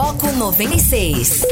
Foco 96.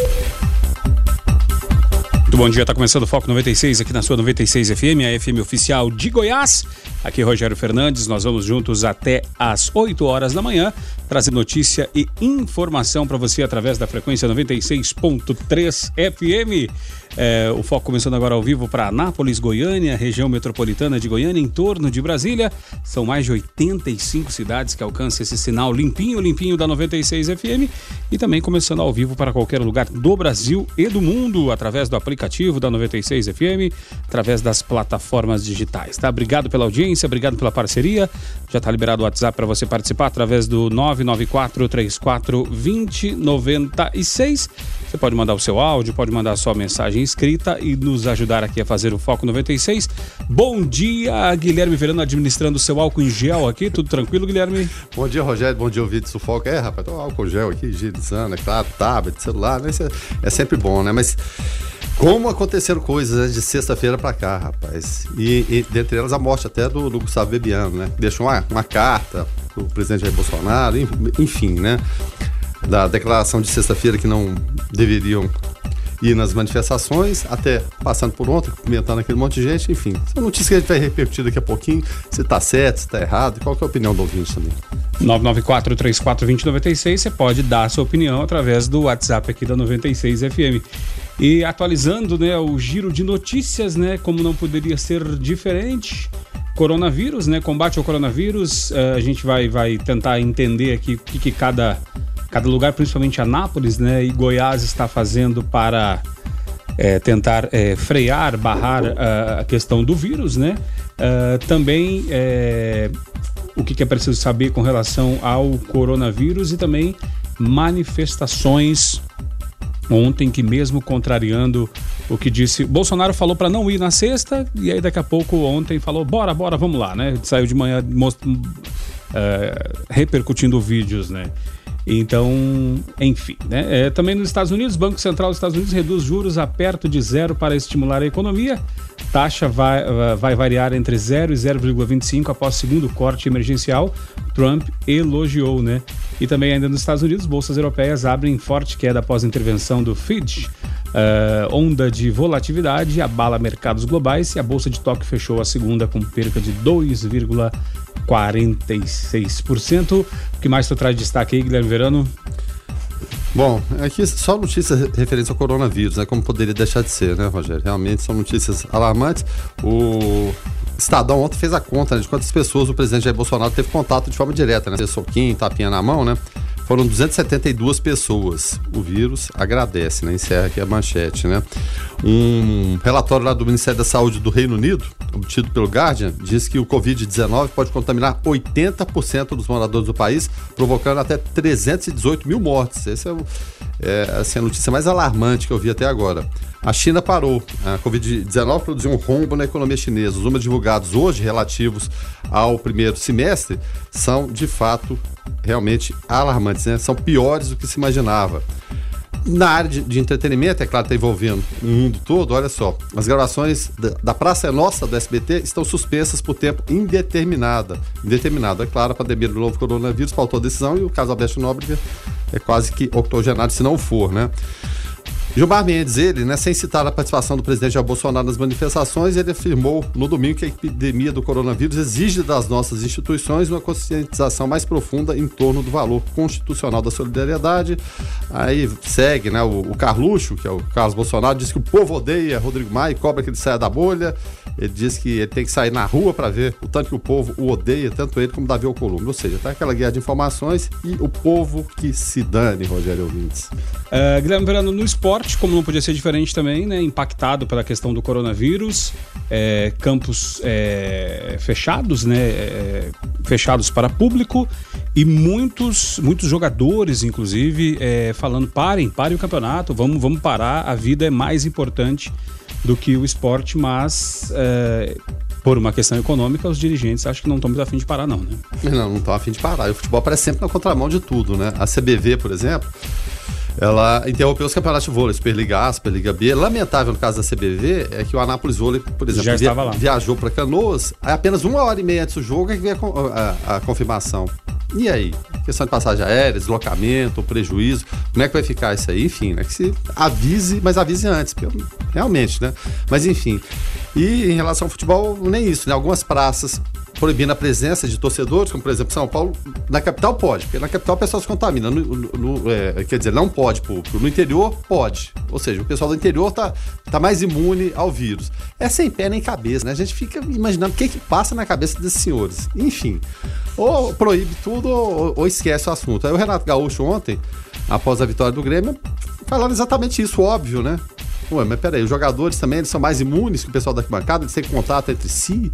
Muito bom dia, está começando o Foco 96 aqui na sua 96 FM, a FM oficial de Goiás. Aqui Rogério Fernandes, nós vamos juntos até às 8 horas da manhã, trazendo notícia e informação para você através da frequência 96.3 FM. É, o foco começando agora ao vivo para Anápolis, Goiânia, região metropolitana de Goiânia, em torno de Brasília. São mais de 85 cidades que alcançam esse sinal limpinho, limpinho da 96 FM. E também começando ao vivo para qualquer lugar do Brasil e do mundo, através do aplicativo da 96 FM, através das plataformas digitais. Tá? Obrigado pela audiência, obrigado pela parceria. Já está liberado o WhatsApp para você participar através do 994 34 2096. Você pode mandar o seu áudio, pode mandar a sua mensagem escrita e nos ajudar aqui a fazer o Foco 96. Bom dia, Guilherme Verano, administrando o seu álcool em gel aqui. Tudo tranquilo, Guilherme? Bom dia, Rogério. Bom dia, ouvido do Foco. É, rapaz, tô álcool gel aqui, higienizando, é claro, tablet, celular, né? Isso é, é sempre bom, né? Mas como aconteceram coisas né, de sexta-feira para cá, rapaz. E, e, dentre elas a morte até do, do Gustavo Bebiano, né? Deixou uma, uma carta pro presidente Jair Bolsonaro, enfim, né? Da declaração de sexta-feira que não deveriam ir nas manifestações, até passando por ontem, comentando aquele monte de gente, enfim. Essa notícia que a gente vai repetir daqui a pouquinho, se tá certo, se tá errado, qual é a opinião do ouvinte também. 994-34-2096, você pode dar a sua opinião através do WhatsApp aqui da 96 FM. E atualizando né, o giro de notícias, né? Como não poderia ser diferente. Coronavírus, né? Combate ao coronavírus. Uh, a gente vai, vai tentar entender aqui o que, que cada cada lugar, principalmente Anápolis né, e Goiás, está fazendo para é, tentar é, frear, barrar uh, a questão do vírus, né? Uh, também é, o que, que é preciso saber com relação ao coronavírus e também manifestações. Ontem que mesmo contrariando o que disse Bolsonaro falou para não ir na sexta e aí daqui a pouco ontem falou bora bora vamos lá né? Saiu de manhã most... uh, repercutindo vídeos né então, enfim, né? É, também nos Estados Unidos, o Banco Central dos Estados Unidos reduz juros a perto de zero para estimular a economia. Taxa vai, vai variar entre 0 e 0,25 após segundo corte emergencial. Trump elogiou, né? E também ainda nos Estados Unidos, bolsas europeias abrem forte queda após intervenção do Fitch. Uh, onda de volatilidade abala mercados globais e a bolsa de Tóquio fechou a segunda com perca de 2,46%. O que mais tu traz de destaque aí, Guilherme Verano? Bom, aqui só notícias referentes ao coronavírus, né? Como poderia deixar de ser, né, Rogério? Realmente são notícias alarmantes. O Estadão ontem fez a conta né, de quantas pessoas o presidente Jair Bolsonaro teve contato de forma direta, né? Soquinho, tapinha na mão, né? Foram 272 pessoas. O vírus agradece, né? Encerra aqui a manchete, né? Um relatório lá do Ministério da Saúde do Reino Unido, obtido pelo Guardian, diz que o Covid-19 pode contaminar 80% dos moradores do país, provocando até 318 mil mortes. Essa é, é assim, a notícia mais alarmante que eu vi até agora. A China parou. A Covid-19 produziu um rombo na economia chinesa. Os números divulgados hoje, relativos ao primeiro semestre, são de fato realmente alarmantes, né? São piores do que se imaginava. Na área de, de entretenimento, é claro, está envolvendo o mundo todo, olha só. As gravações da, da Praça é Nossa, do SBT, estão suspensas por tempo indeterminado. Indeterminado, é claro, a pandemia do novo coronavírus faltou decisão e o caso Alberto Nóbrega é quase que octogenário, se não for, né? Gilmar Mendes, ele, né, sem citar a participação do presidente Jair Bolsonaro nas manifestações, ele afirmou no domingo que a epidemia do coronavírus exige das nossas instituições uma conscientização mais profunda em torno do valor constitucional da solidariedade. Aí segue, né, o, o Carluxo, que é o Carlos Bolsonaro, diz que o povo odeia Rodrigo Maia e cobra que ele saia da bolha. Ele diz que ele tem que sair na rua para ver o tanto que o povo o odeia, tanto ele como Davi Alcolumbre. Ou seja, tá aquela guerra de informações e o povo que se dane, Rogério Ouvintes. Uh, Guilherme Verano, no esporte, como não podia ser diferente também, né? Impactado pela questão do coronavírus, é, campos é, fechados, né? É, fechados para público e muitos, muitos jogadores, inclusive, é, falando: parem, parem o campeonato, vamos, vamos parar, a vida é mais importante do que o esporte, mas é, por uma questão econômica, os dirigentes acho que não estão muito afim de parar, não, né? Não, não estão afim de parar. E o futebol parece sempre na contramão de tudo, né? A CBV, por exemplo, ela interrompeu os campeonatos de vôlei, Superliga A, Superliga B. Lamentável no caso da CBV é que o Anápolis Vôlei, por exemplo, Já via- viajou para Canoas, aí apenas uma hora e meia antes do jogo é que veio a, a- a confirmação. E aí? Questão de passagem aérea, deslocamento, prejuízo, como é que vai ficar isso aí? Enfim, né? Que se avise, mas avise antes, realmente, né? Mas enfim. E em relação ao futebol, nem isso, né? Algumas praças proibindo a presença de torcedores, como por exemplo São Paulo, na capital pode, porque na capital o pessoal se contamina. No, no- é, quer dizer, não pode. No interior, pode. Ou seja, o pessoal do interior tá, tá mais imune ao vírus. É sem pé nem cabeça, né? A gente fica imaginando o que, que passa na cabeça desses senhores. Enfim, ou proíbe tudo ou, ou esquece o assunto. Aí o Renato Gaúcho ontem, após a vitória do Grêmio, falando exatamente isso, óbvio, né? Ué, mas peraí, os jogadores também eles são mais imunes que o pessoal da arquibancada, eles têm contato entre si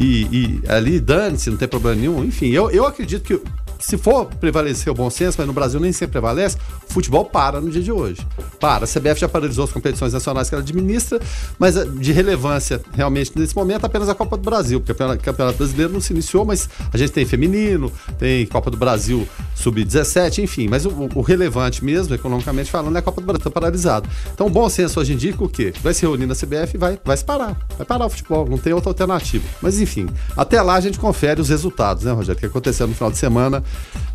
e, e ali dane-se, não tem problema nenhum. Enfim, eu, eu acredito que se for prevalecer o bom senso, mas no Brasil nem sempre prevalece, o futebol para no dia de hoje. Para. A CBF já paralisou as competições nacionais que ela administra, mas eh, de relevância realmente nesse momento apenas a Copa do Brasil, porque o campeonato- brasileiro não se iniciou, mas a gente tem feminino, tem Copa do Brasil sub-17, enfim, mas o, o relevante mesmo, economicamente falando, é a Copa do Brasil, tá paralisado. Então o bom senso hoje indica o quê? Vai se reunir na CBF e vai, vai se parar. Vai parar o futebol, não tem outra alternativa. Mas enfim, até lá a gente confere os resultados, né, Rogério? Que aconteceu no final de semana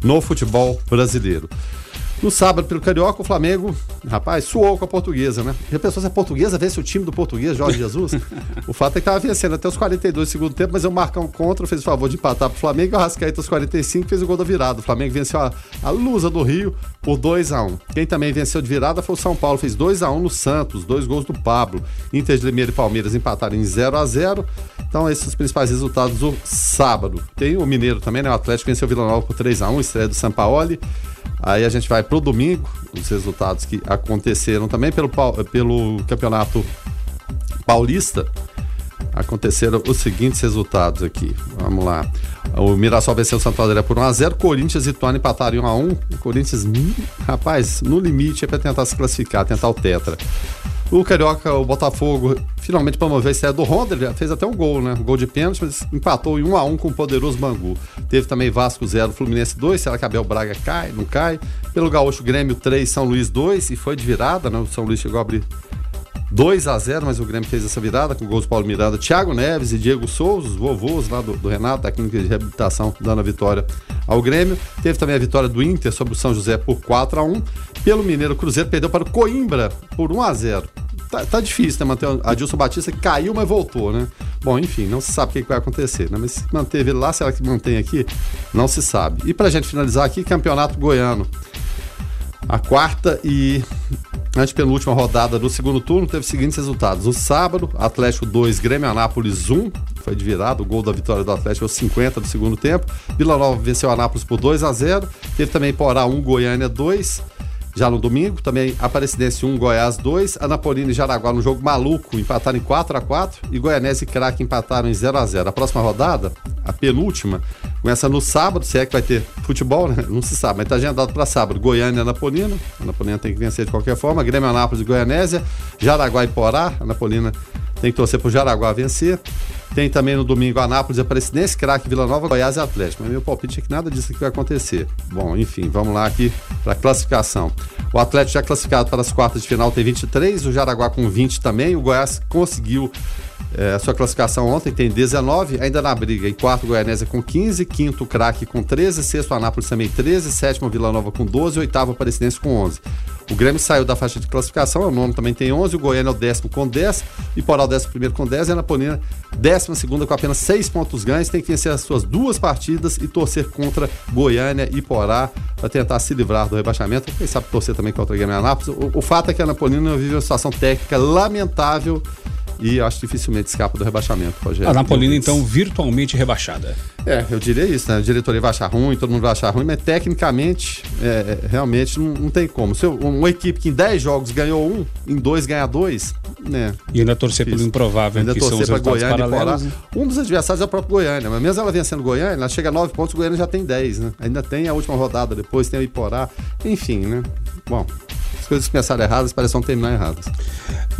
no futebol brasileiro. No sábado, pelo Carioca, o Flamengo, rapaz, suou com a portuguesa, né? A pessoa, se a portuguesa vence o time do português, Jorge Jesus, o fato é que tava vencendo até os 42 do segundo tempo, mas eu marcar um contra, fez o favor de empatar pro Flamengo, e o Arrascaeta aos 45 fez o gol da virada. O Flamengo venceu a, a Lusa do Rio por 2 a 1 Quem também venceu de virada foi o São Paulo, fez 2 a 1 no Santos, dois gols do Pablo. Inter de Limeira e Palmeiras empataram em 0 a 0 Então, esses principais resultados do sábado. Tem o Mineiro também, né? O Atlético venceu o Vila Nova por 3 a 1 estreia do Sampaoli. Aí a gente vai pro domingo, os resultados que aconteceram também pelo, pelo campeonato paulista. Aconteceram os seguintes resultados aqui. Vamos lá. O Mirassol venceu o Santo André por 1x0. Corinthians e Ituano empataram em 1x1. O Corinthians, hum, rapaz, no limite é para tentar se classificar, tentar o Tetra. O Carioca, o Botafogo, finalmente promoveu a estreia do Honda, ele fez até um gol, né? Um gol de pênalti, mas empatou em 1 a 1 com o poderoso Bangu. Teve também Vasco 0, Fluminense 2, será que Abel Braga cai? Não cai. Pelo Gaúcho Grêmio 3, São Luís 2, e foi de virada, né? O São Luís chegou a abrir 2 a 0 mas o Grêmio fez essa virada com gols do Paulo Miranda, Thiago Neves e Diego Souza, os vovôs lá do, do Renato, da clínica de reabilitação, dando a vitória ao Grêmio. Teve também a vitória do Inter sobre o São José por 4 a 1 Pelo Mineiro, o Cruzeiro perdeu para o Coimbra por 1 a 0 Tá, tá difícil, né? Manter Adilson Batista caiu, mas voltou, né? Bom, enfim, não se sabe o que, vai acontecer, né? Mas se manteve lá, será que mantém aqui? Não se sabe. E pra gente finalizar aqui, Campeonato Goiano. A quarta e antepenúltima rodada do segundo turno teve os seguintes resultados. O sábado, Atlético 2, Grêmio Anápolis 1. Foi de virada, o gol da vitória do Atlético aos 50 do segundo tempo. Vila Nova venceu Anápolis por 2 a 0 Teve também Porá 1, Goiânia 2. Já no domingo, também Aparecidense 1, Goiás 2. Anapolina e Jaraguá no jogo maluco empataram em 4 a 4 E Goianese e Craque empataram em 0 a 0 A próxima rodada, a penúltima, começa no sábado, se é que vai ter futebol, né? Não se sabe, mas tá agendado para sábado. Goiânia e Anapolina. Anapolina tem que vencer de qualquer forma. Grêmio Anápolis e Goianésia. Jaraguá e Porá. Anapolina tem que torcer pro Jaraguá vencer. Tem também no domingo Anápolis, Aparecidense, Craque, Vila Nova, Goiás e Atlético. Mas meu palpite é que nada disso aqui vai acontecer. Bom, enfim, vamos lá aqui para a classificação. O Atlético já é classificado para as quartas de final tem 23, o Jaraguá com 20 também. O Goiás conseguiu é, sua classificação ontem tem 19, ainda na briga. Em quarto, Goianésia com 15, quinto, Craque com 13, sexto, Anápolis também 13, sétimo, Vila Nova com 12, oitavo, Aparecidense com 11. O Grêmio saiu da faixa de classificação, o nome também tem 11, o Goiânia é o décimo com 10, e Poral décimo primeiro com 10, e a Anaponina décimo 12 com apenas seis pontos ganhos, tem que vencer as suas duas partidas e torcer contra Goiânia e Porá para tentar se livrar do rebaixamento. Quem sabe torcer também contra o Grêmio Anápolis. O, o fato é que a Napolina vive uma situação técnica lamentável e acho que dificilmente escapa do rebaixamento, Rogério. A Napolina, então, virtualmente rebaixada. É, eu diria isso, né? A diretoria vai achar ruim, todo mundo vai achar ruim, mas tecnicamente, é, é, realmente não, não tem como. Se eu- uma equipe que em 10 jogos ganhou um, em dois ganha dois, né? E ainda torcer pelo improvável, Ainda que torcer para Goiânia e paralelos. né? Um dos adversários é o próprio Goiânia, mas mesmo ela vencendo Goiânia, ela chega a 9 pontos, o Goiânia já tem 10, né? Ainda tem a última rodada, depois tem o Iporá, enfim, né? Bom, As coisas começaram erradas, parecem terminar erradas.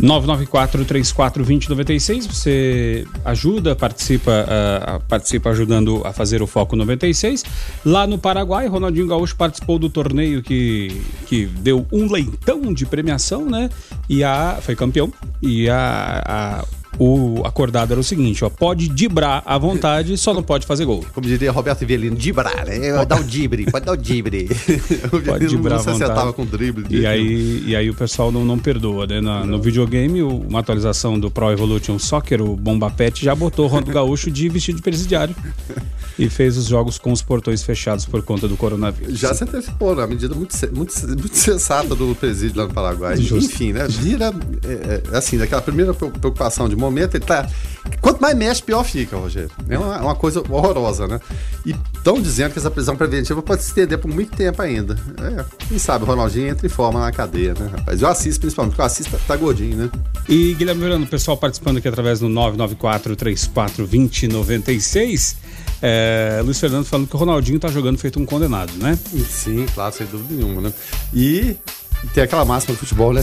994-34-2096, você ajuda, participa, uh, participa ajudando a fazer o Foco 96. Lá no Paraguai, Ronaldinho Gaúcho participou do torneio que, que deu um leitão de premiação, né? E a, foi campeão. E a, a o acordado era o seguinte, ó, pode dibrar à vontade, só não pode fazer gol. Como diria Roberto Velino, dibrar, né? Pode dar o dibre, pode dar o dibre. pode dibrar não acertava com drible. E aí, e aí o pessoal não, não perdoa, né? Na, no videogame, uma atualização do Pro Evolution Soccer, o Bomba Pet já botou o Ronaldo Gaúcho de vestido de presidiário e fez os jogos com os portões fechados por conta do coronavírus. Já se antecipou, né? Uma medida muito, muito, muito sensata do presídio lá no Paraguai. Justo. Enfim, né? Vira, é, é, assim, daquela primeira preocupação de momento, ele tá. Quanto mais mexe, pior fica, Rogério. É uma, uma coisa horrorosa, né? E estão dizendo que essa prisão preventiva pode se estender por muito tempo ainda. É, quem sabe o Ronaldinho entra em forma na cadeia, né, rapaz? Eu assisto principalmente, porque eu assisto tá, tá gordinho, né? E Guilherme Verano, o pessoal participando aqui através do 994 34 2096. É, Luiz Fernando falando que o Ronaldinho tá jogando feito um condenado, né? Sim, claro, sem dúvida nenhuma, né? E tem aquela máxima do futebol, né?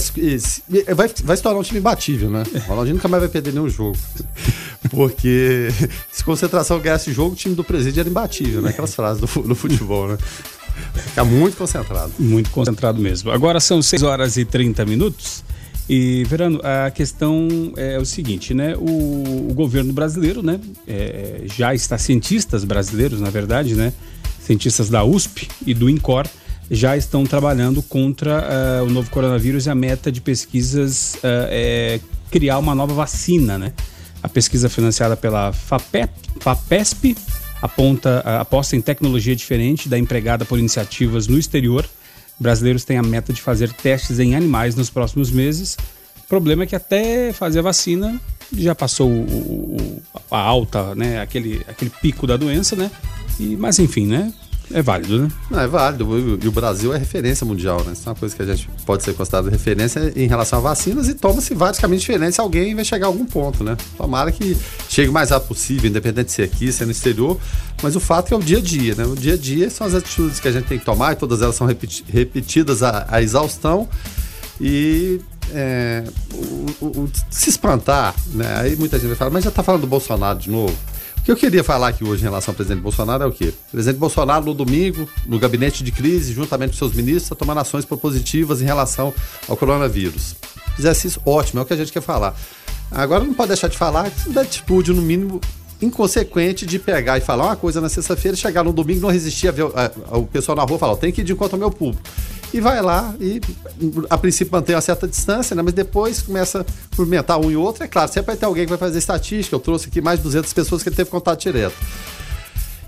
Vai, vai se tornar um time imbatível, né? O Ronaldinho nunca mais vai perder nenhum jogo. Porque se concentração ganhasse jogo, o time do presídio era imbatível, né? Aquelas frases do, do futebol, né? Fica muito concentrado. Muito concentrado mesmo. Agora são 6 horas e 30 minutos. E, Verano, a questão é o seguinte, né? O, o governo brasileiro, né? É, já está, cientistas brasileiros, na verdade, né? Cientistas da USP e do INCOR já estão trabalhando contra uh, o novo coronavírus e a meta de pesquisas uh, é criar uma nova vacina, né? A pesquisa financiada pela FAPEP, FAPESP aponta, uh, aposta em tecnologia diferente da empregada por iniciativas no exterior brasileiros têm a meta de fazer testes em animais nos próximos meses. O problema é que até fazer a vacina já passou o, o, a alta, né? Aquele, aquele pico da doença, né? E, mas enfim, né? É válido, né? Não, é válido. E o Brasil é referência mundial, né? Isso é uma coisa que a gente pode ser considerado referência em relação a vacinas e toma-se vários caminhos diferentes. Alguém vai chegar a algum ponto, né? Tomara que chegue o mais rápido possível, independente de ser aqui, ser no exterior. Mas o fato é o dia a dia, né? O dia a dia são as atitudes que a gente tem que tomar e todas elas são repetidas à, à exaustão. E é, o, o, o, se espantar, né? Aí muita gente vai falar, mas já tá falando do Bolsonaro de novo. O que eu queria falar aqui hoje em relação ao presidente Bolsonaro é o quê? O presidente Bolsonaro, no domingo, no gabinete de crise, juntamente com seus ministros, está tomando ações propositivas em relação ao coronavírus. Fizesse isso, ótimo, é o que a gente quer falar. Agora não pode deixar de falar da atitude, no mínimo, inconsequente de pegar e falar uma coisa na sexta-feira, chegar no domingo, não resistir a ver o pessoal na rua falar, tem que ir de encontro ao meu público e vai lá e, a princípio, mantém uma certa distância, né? mas depois começa a cumprimentar um e outro. É claro, sempre vai ter alguém que vai fazer estatística. Eu trouxe aqui mais de 200 pessoas que ele teve contato direto.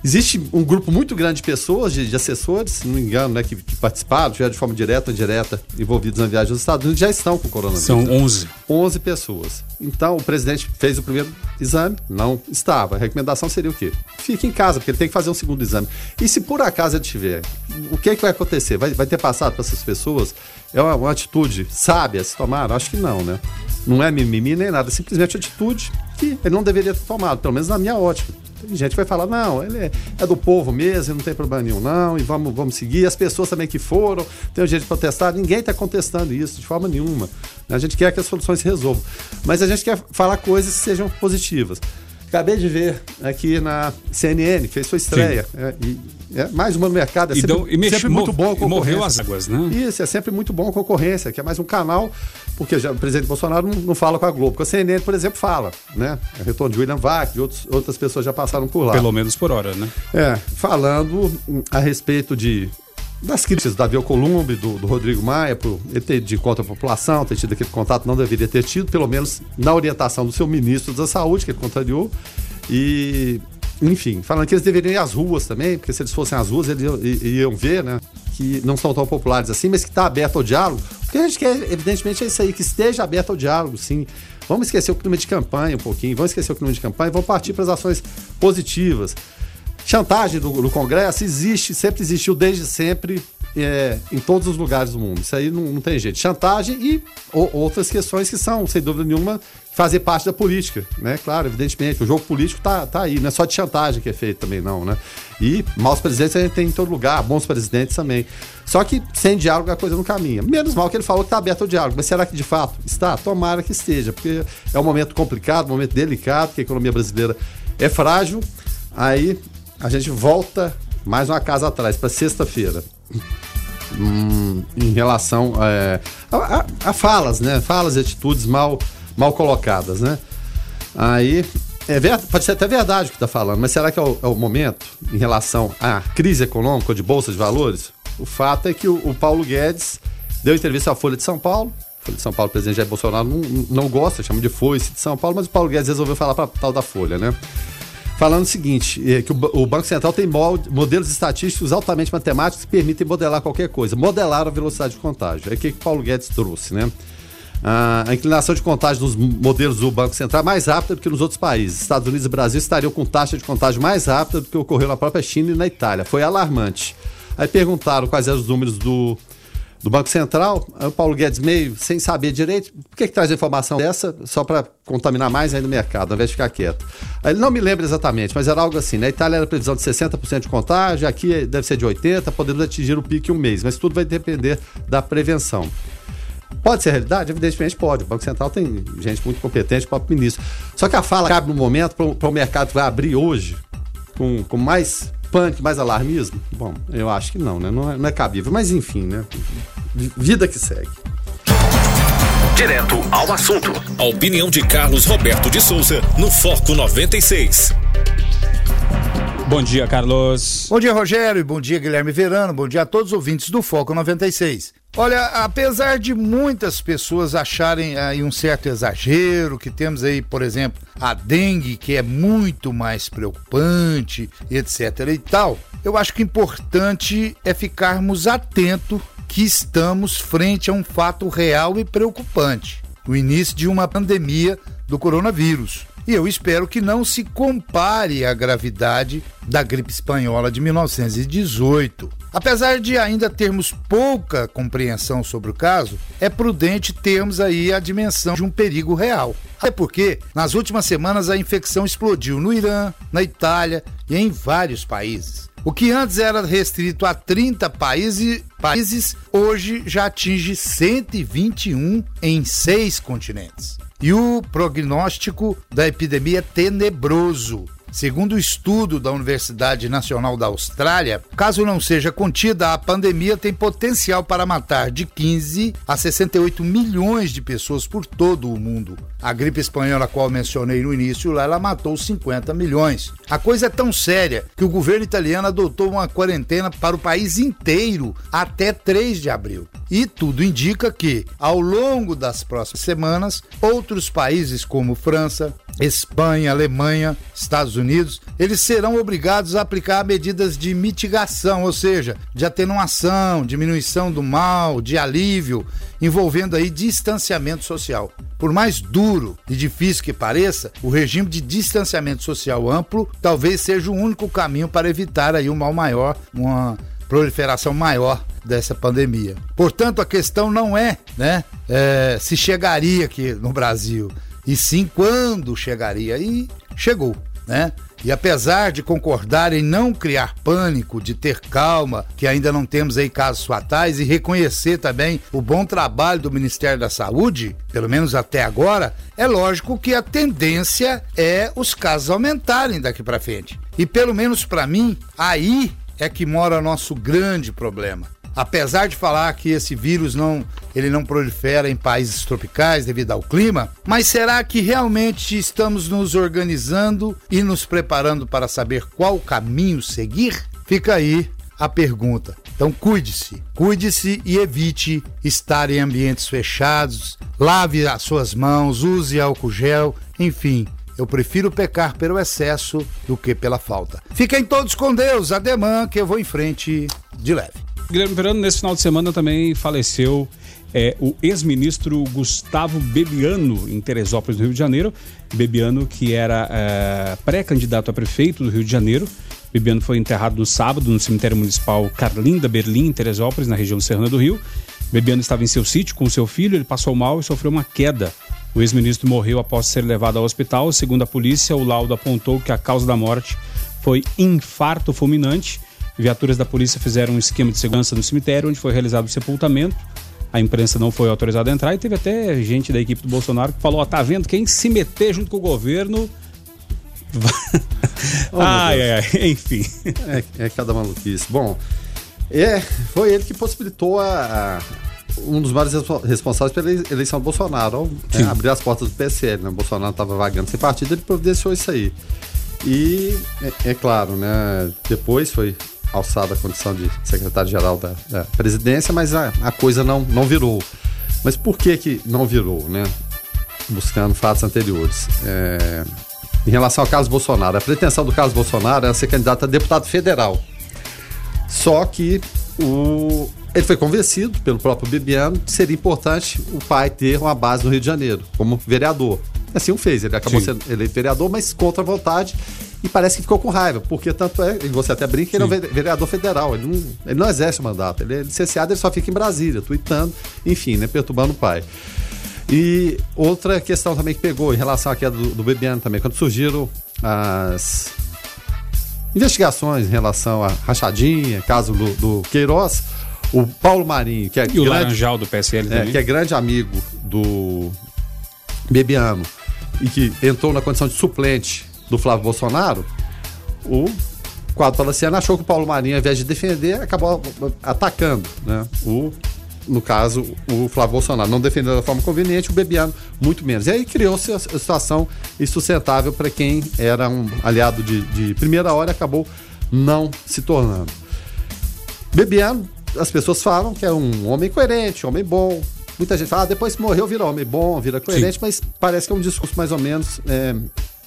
Existe um grupo muito grande de pessoas, de, de assessores, se não me engano, né, que, que participaram, já de forma direta ou indireta, envolvidos na viagem aos Estados Unidos, já estão com coronavírus. São 11. 11 pessoas. Então, o presidente fez o primeiro exame, não estava. A recomendação seria o quê? Fique em casa, porque ele tem que fazer um segundo exame. E se por acaso ele tiver, o que, é que vai acontecer? Vai, vai ter passado para essas pessoas? É uma, uma atitude sábia se tomar? Acho que não, né? Não é mimimi nem nada, é simplesmente atitude que ele não deveria ter tomado, pelo menos na minha ótica. Tem gente que vai falar, não, ele é, é, do povo mesmo, não tem problema nenhum, não, e vamos, vamos seguir. As pessoas também que foram, tem o jeito de protestar, ninguém está contestando isso de forma nenhuma. A gente quer que as soluções se resolvam. Mas a gente quer falar coisas que sejam positivas. Acabei de ver aqui na CNN, que fez sua estreia. É, e, é, mais uma no mercado. É sempre, e, deu, e sempre muito bom a Morreu as águas, né? Isso, é sempre muito bom a concorrência, que é mais um canal, porque já, o presidente Bolsonaro não, não fala com a Globo. Porque a CNN, por exemplo, fala, né? É retorno de William Vac, outros, outras pessoas já passaram por lá. Pelo menos por hora, né? É, falando a respeito de das críticas do Davi Alcolumbre, do, do Rodrigo Maia, por ele ter de conta a população, ter tido aquele contato, não deveria ter tido, pelo menos na orientação do seu ministro da Saúde, que ele contrariou. E, enfim, falando que eles deveriam ir às ruas também, porque se eles fossem às ruas, eles iam, ver, né? Que não são tão populares assim, mas que está aberto ao diálogo. O que a gente quer, evidentemente, é isso aí, que esteja aberto ao diálogo, sim. Vamos esquecer o clima de campanha um pouquinho, vamos esquecer o clima de campanha e vamos partir para as ações positivas. Chantagem do, do Congresso existe, sempre existiu desde sempre. É, em todos os lugares do mundo. Isso aí não, não tem jeito. Chantagem e ou, outras questões que são, sem dúvida nenhuma, fazer parte da política, né? Claro, evidentemente, o jogo político tá, tá aí, não é só de chantagem que é feito também, não, né? E maus presidentes a gente tem em todo lugar, bons presidentes também. Só que sem diálogo a coisa não caminha. Menos mal que ele falou que está aberto ao diálogo, mas será que de fato está? Tomara que esteja, porque é um momento complicado, um momento delicado, que a economia brasileira é frágil. Aí a gente volta mais uma casa atrás, para sexta-feira. Hum, em relação é, a, a, a, falas, né? Falas e atitudes mal, mal colocadas, né? Aí é verdade, pode ser até verdade o que está falando, mas será que é o, é o, momento em relação à crise econômica de bolsa de valores? O fato é que o, o Paulo Guedes deu entrevista à Folha de São Paulo. Folha de São Paulo, o presidente Jair Bolsonaro não, não gosta, chama de foice de São Paulo, mas o Paulo Guedes resolveu falar para tal da Folha, né? Falando o seguinte: é, que o, o, Banco Central tem modelos estatísticos altamente matemáticos que permitem modelar qualquer coisa. Modelar a velocidade de contágio. É o que o Paulo Guedes trouxe, né? a inclinação de contágio dos modelos do Banco Central é mais rápida do que nos outros países. Estados Unidos e Brasil estariam com taxa de contágio mais rápida do que ocorreu na própria China e na Itália. Foi alarmante. Aí perguntaram quais eram os números do do Banco Central, o Paulo Guedes meio sem saber direito, por que, que traz informação dessa só para contaminar mais ainda o mercado, ao invés de ficar quieto? Ele não me lembra exatamente, mas era algo assim, na Itália era previsão de 60% de contágio, aqui deve ser de 80%, podemos atingir o pico em um mês, mas tudo vai depender da prevenção. Pode ser realidade? Evidentemente pode. O Banco Central tem gente muito competente, o próprio ministro. Só que a fala cabe no momento para o mercado que vai abrir hoje, com, com mais pânico, mais alarmismo? Bom, eu acho que não, né? Não é, não é cabível. Mas enfim, né? Vida que segue. Direto ao assunto. A opinião de Carlos Roberto de Souza no Foco 96. Bom dia, Carlos. Bom dia, Rogério. Bom dia, Guilherme Verano. Bom dia a todos os ouvintes do Foco 96. Olha, apesar de muitas pessoas acharem aí um certo exagero, que temos aí, por exemplo, a dengue, que é muito mais preocupante, etc. e tal, eu acho que o importante é ficarmos atentos que estamos frente a um fato real e preocupante: o início de uma pandemia do coronavírus e eu espero que não se compare à gravidade da gripe espanhola de 1918. Apesar de ainda termos pouca compreensão sobre o caso, é prudente termos aí a dimensão de um perigo real. Até porque, nas últimas semanas, a infecção explodiu no Irã, na Itália e em vários países. O que antes era restrito a 30 países, países hoje já atinge 121 em seis continentes. E o prognóstico da epidemia é tenebroso. Segundo o estudo da Universidade Nacional da Austrália, caso não seja contida, a pandemia tem potencial para matar de 15 a 68 milhões de pessoas por todo o mundo. A gripe espanhola, a qual mencionei no início, lá ela matou 50 milhões. A coisa é tão séria que o governo italiano adotou uma quarentena para o país inteiro até 3 de abril. E tudo indica que, ao longo das próximas semanas, outros países como França, Espanha, Alemanha, Estados Unidos, eles serão obrigados a aplicar medidas de mitigação, ou seja, de atenuação, diminuição do mal, de alívio, envolvendo aí distanciamento social. Por mais duro e difícil que pareça, o regime de distanciamento social amplo talvez seja o único caminho para evitar aí um mal maior, uma proliferação maior dessa pandemia. Portanto, a questão não é, né, é, se chegaria aqui no Brasil e sim quando chegaria. E chegou, né? E apesar de concordar em não criar pânico, de ter calma, que ainda não temos aí casos fatais, e reconhecer também o bom trabalho do Ministério da Saúde, pelo menos até agora, é lógico que a tendência é os casos aumentarem daqui para frente. E pelo menos para mim, aí é que mora nosso grande problema apesar de falar que esse vírus não, ele não prolifera em países tropicais devido ao clima, mas será que realmente estamos nos organizando e nos preparando para saber qual caminho seguir? Fica aí a pergunta. Então cuide-se, cuide-se e evite estar em ambientes fechados, lave as suas mãos, use álcool gel, enfim, eu prefiro pecar pelo excesso do que pela falta. Fiquem todos com Deus, ademã que eu vou em frente de leve. Guilherme Verano, nesse final de semana também faleceu é, o ex-ministro Gustavo Bebiano, em Teresópolis, no Rio de Janeiro. Bebiano, que era é, pré-candidato a prefeito do Rio de Janeiro Bebiano foi enterrado no sábado no cemitério municipal Carlinda Berlim, em Teresópolis, na região serrana do Rio. Bebiano estava em seu sítio com seu filho, ele passou mal e sofreu uma queda. O ex-ministro morreu após ser levado ao hospital. Segundo a polícia, o laudo apontou que a causa da morte foi infarto fulminante. Viaturas da polícia fizeram um esquema de segurança no cemitério, onde foi realizado o sepultamento. A imprensa não foi autorizada a entrar e teve até gente da equipe do Bolsonaro que falou: ó, tá vendo? Quem se meter junto com o governo. Oh, ai, ai, ai, enfim. É, é cada maluquice. Bom, é, foi ele que possibilitou a, a- um dos maiores respo- responsáveis pela ele- eleição do Bolsonaro. Né, abrir as portas do PSL, né? O Bolsonaro estava vagando sem partido, ele providenciou isso aí. E, é, é claro, né? Depois foi alçada a condição de secretário-geral da, da presidência, mas a, a coisa não, não virou. Mas por que que não virou, né? Buscando fatos anteriores. É, em relação ao Carlos Bolsonaro, a pretensão do Carlos Bolsonaro era ser candidato a deputado federal. Só que o, ele foi convencido pelo próprio Bibiano que seria importante o pai ter uma base no Rio de Janeiro, como vereador. Assim o fez, ele acabou Sim. sendo eleito vereador, mas contra a vontade, e parece que ficou com raiva, porque tanto é, e você até brinca, que ele é um Sim. ve- vereador federal, ele não, ele não exerce o mandato, ele é licenciado, ele só fica em Brasília, tuitando, enfim, né, perturbando o pai. E outra questão também que pegou em relação à queda do, do Bebiano também, quando surgiram as investigações em relação à rachadinha, caso do, do Queiroz, o Paulo Marinho, que é, E o grande, Laranjal do PSL é, que é grande amigo do Bebiano e que entrou na condição de suplente do Flávio Bolsonaro, o quadro palaciano achou que o Paulo Marinho, ao invés de defender, acabou atacando, né? O, no caso, o Flávio Bolsonaro não defendeu da forma conveniente, o Bebiano muito menos. E aí criou-se a situação insustentável para quem era um aliado de, de primeira hora e acabou não se tornando. Bebiano, as pessoas falam que é um homem coerente, um homem bom. Muita gente fala, ah, depois que morreu vira homem bom, vira coerente, mas parece que é um discurso mais ou menos é,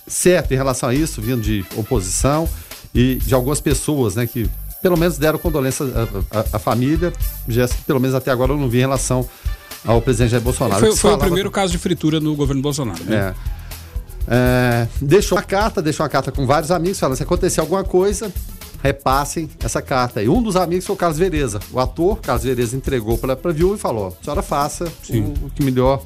certo em relação a isso, vindo de oposição e de algumas pessoas, né, que pelo menos deram condolência à, família, já, pelo menos até agora eu não vi em relação ao presidente Jair Bolsonaro. Foi, se foi o primeiro caso de fritura no governo Bolsonaro. Né? é. É, deixou uma carta, deixou uma carta com vários amigos, falando: se acontecer alguma coisa, repassem essa carta. E um dos amigos foi o Carlos Vereza. O ator, Carlos Vereza, entregou para a viúva e falou: a senhora faça o, o que melhor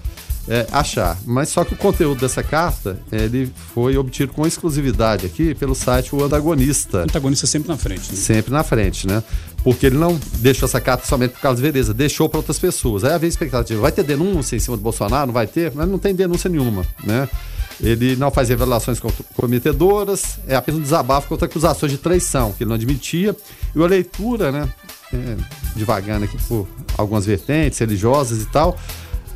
é, achar. Mas só que o conteúdo dessa carta ele foi obtido com exclusividade aqui pelo site O Antagonista O antagonista sempre na frente. né? sempre na frente, né? Porque ele não deixou essa carta somente para Carlos Vereza, deixou para outras pessoas. Aí havia expectativa, vai ter denúncia em cima do Bolsonaro? Não vai ter? Mas não tem denúncia nenhuma, né? Ele não faz revelações comprometedoras, é apenas um desabafo contra acusações de traição, que ele não admitia. E a leitura, né? É, aqui por algumas vertentes religiosas e tal,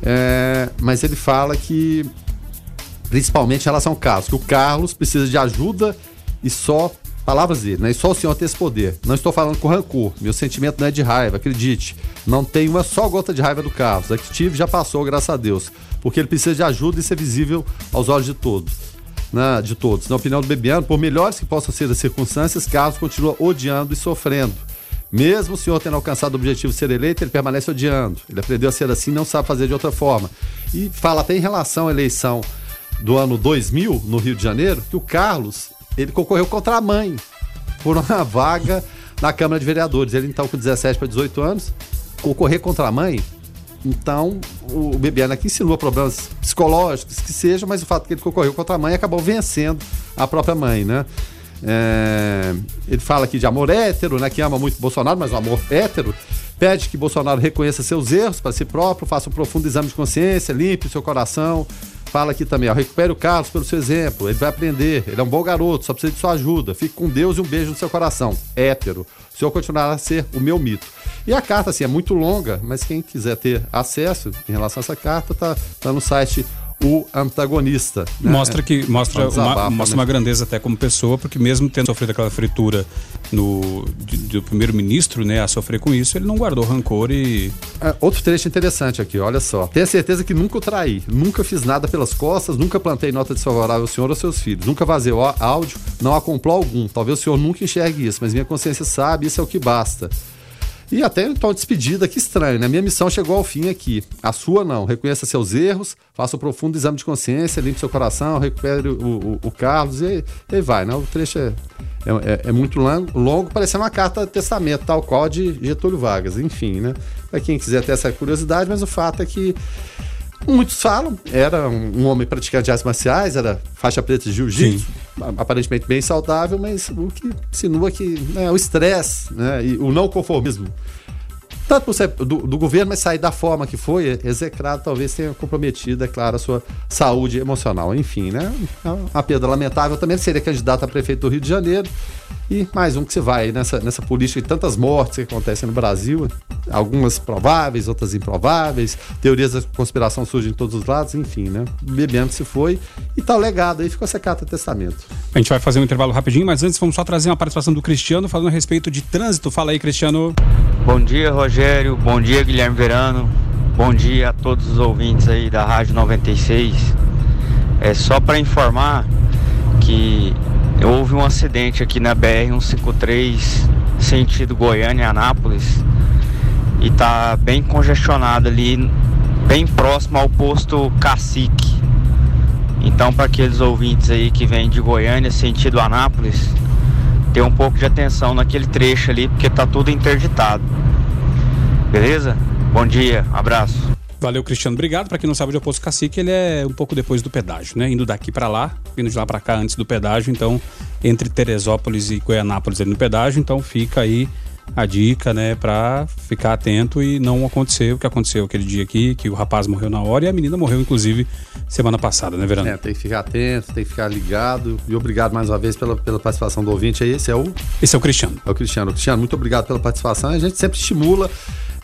é, mas ele fala que principalmente em relação ao Carlos, que o Carlos precisa de ajuda e só, palavras dele, né? E só o senhor tem esse poder. Não estou falando com rancor, meu sentimento não é de raiva, acredite. Não tem uma só gota de raiva do Carlos. A que tive já passou, graças a Deus. Porque ele precisa de ajuda e ser visível aos olhos de todos. Né? De todos. Na opinião do Bebiano, por melhores que possam ser as circunstâncias, Carlos continua odiando e sofrendo. Mesmo o senhor tendo alcançado o objetivo de ser eleito, ele permanece odiando. Ele aprendeu a ser assim, não sabe fazer de outra forma. E fala até em relação à eleição do ano 2000, no Rio de Janeiro, que o Carlos, ele concorreu contra a mãe por uma vaga na Câmara de Vereadores. Ele então com 17 para 18 anos, concorrer contra a mãe. Então, o Bebiano aqui insinua problemas psicológicos, que seja, mas o fato que ele concorreu contra a mãe acabou vencendo a própria mãe, né? É, ele fala aqui de amor hétero, né? Que ama muito Bolsonaro, mas um amor hétero. Pede que Bolsonaro reconheça seus erros para si próprio, faça um profundo exame de consciência, limpe o seu coração. Fala aqui também, ó, recupere o Carlos pelo seu exemplo, ele vai aprender, ele é um bom garoto, só precisa de sua ajuda. Fique com Deus e um beijo no seu coração. Hétero. O senhor continuará a ser o meu mito. E a carta, assim, é muito longa, mas quem quiser ter acesso em relação a essa carta, tá, tá no site O Antagonista. né? Mostra que mostra, um uma, mostra né? uma grandeza até como pessoa, porque mesmo tendo sofrido aquela fritura no, de- do primeiro-ministro, né, a sofrer com isso, ele não guardou rancor e É, outro trecho interessante aqui, olha só. Tenho certeza que nunca o traí, nunca fiz nada pelas costas, nunca plantei nota desfavorável ao senhor ou seus filhos, nunca vazei áudio, não há complô algum. Talvez o senhor nunca enxergue isso, mas minha consciência sabe, isso é o que basta. E até então, despedida, que estranho, né? Minha missão chegou ao fim aqui. A sua não. Reconheça seus erros, faça um profundo exame de consciência, limpe seu coração, recupere o, o, o Carlos e, e vai, né? O trecho é, é, é, muito longo, longo, parecendo uma carta de testamento, tal qual de Getúlio Vargas. Enfim, né? Para quem quiser ter essa curiosidade, mas o fato é que Muitos falam, era um, homem praticante de artes marciais, era faixa preta de jiu-jitsu, aparentemente bem saudável, mas o que insinua que né, o estresse né, e o não conformismo tanto por do, do, governo, mas sair da forma que foi execrado, talvez tenha comprometido, é claro, a sua saúde emocional. Enfim, né? É uma perda lamentável. Também seria candidato a prefeito do Rio de Janeiro. E mais um que se vai nessa, nessa política de tantas mortes que acontecem no Brasil, algumas prováveis, outras improváveis, teorias da conspiração surgem de todos os lados, enfim, né? Bebendo se foi e tal legado aí ficou essa carta de testamento. A gente vai fazer um intervalo rapidinho, mas antes vamos só trazer uma participação do Cristiano falando a respeito de trânsito. Fala aí, Cristiano. Bom dia, Rogério. Bom dia, Guilherme Verano. Bom dia a todos os ouvintes aí da Rádio 96. É só para informar que houve um acidente aqui na BR 153, sentido Goiânia Anápolis, e tá bem congestionado ali, bem próximo ao posto Cacique. Então, para aqueles ouvintes aí que vêm de Goiânia, sentido Anápolis, ter um pouco de atenção naquele trecho ali, porque tá tudo interditado. Beleza? Bom dia, abraço. Valeu, Cristiano. Obrigado. Para quem não sabe, o Poço Cacique ele é um pouco depois do pedágio, né? Indo daqui para lá, vindo de lá para cá antes do pedágio. Então, entre Teresópolis e Goianápolis ali no pedágio. Então, fica aí a dica, né, para ficar atento e não acontecer o que aconteceu aquele dia aqui, que o rapaz morreu na hora e a menina morreu, inclusive, semana passada, né, Verano? É, tem que ficar atento, tem que ficar ligado. E obrigado mais uma vez pela, pela participação do ouvinte aí. Esse é o. Esse é o Cristiano. É o Cristiano. Cristiano, muito obrigado pela participação. A gente sempre estimula.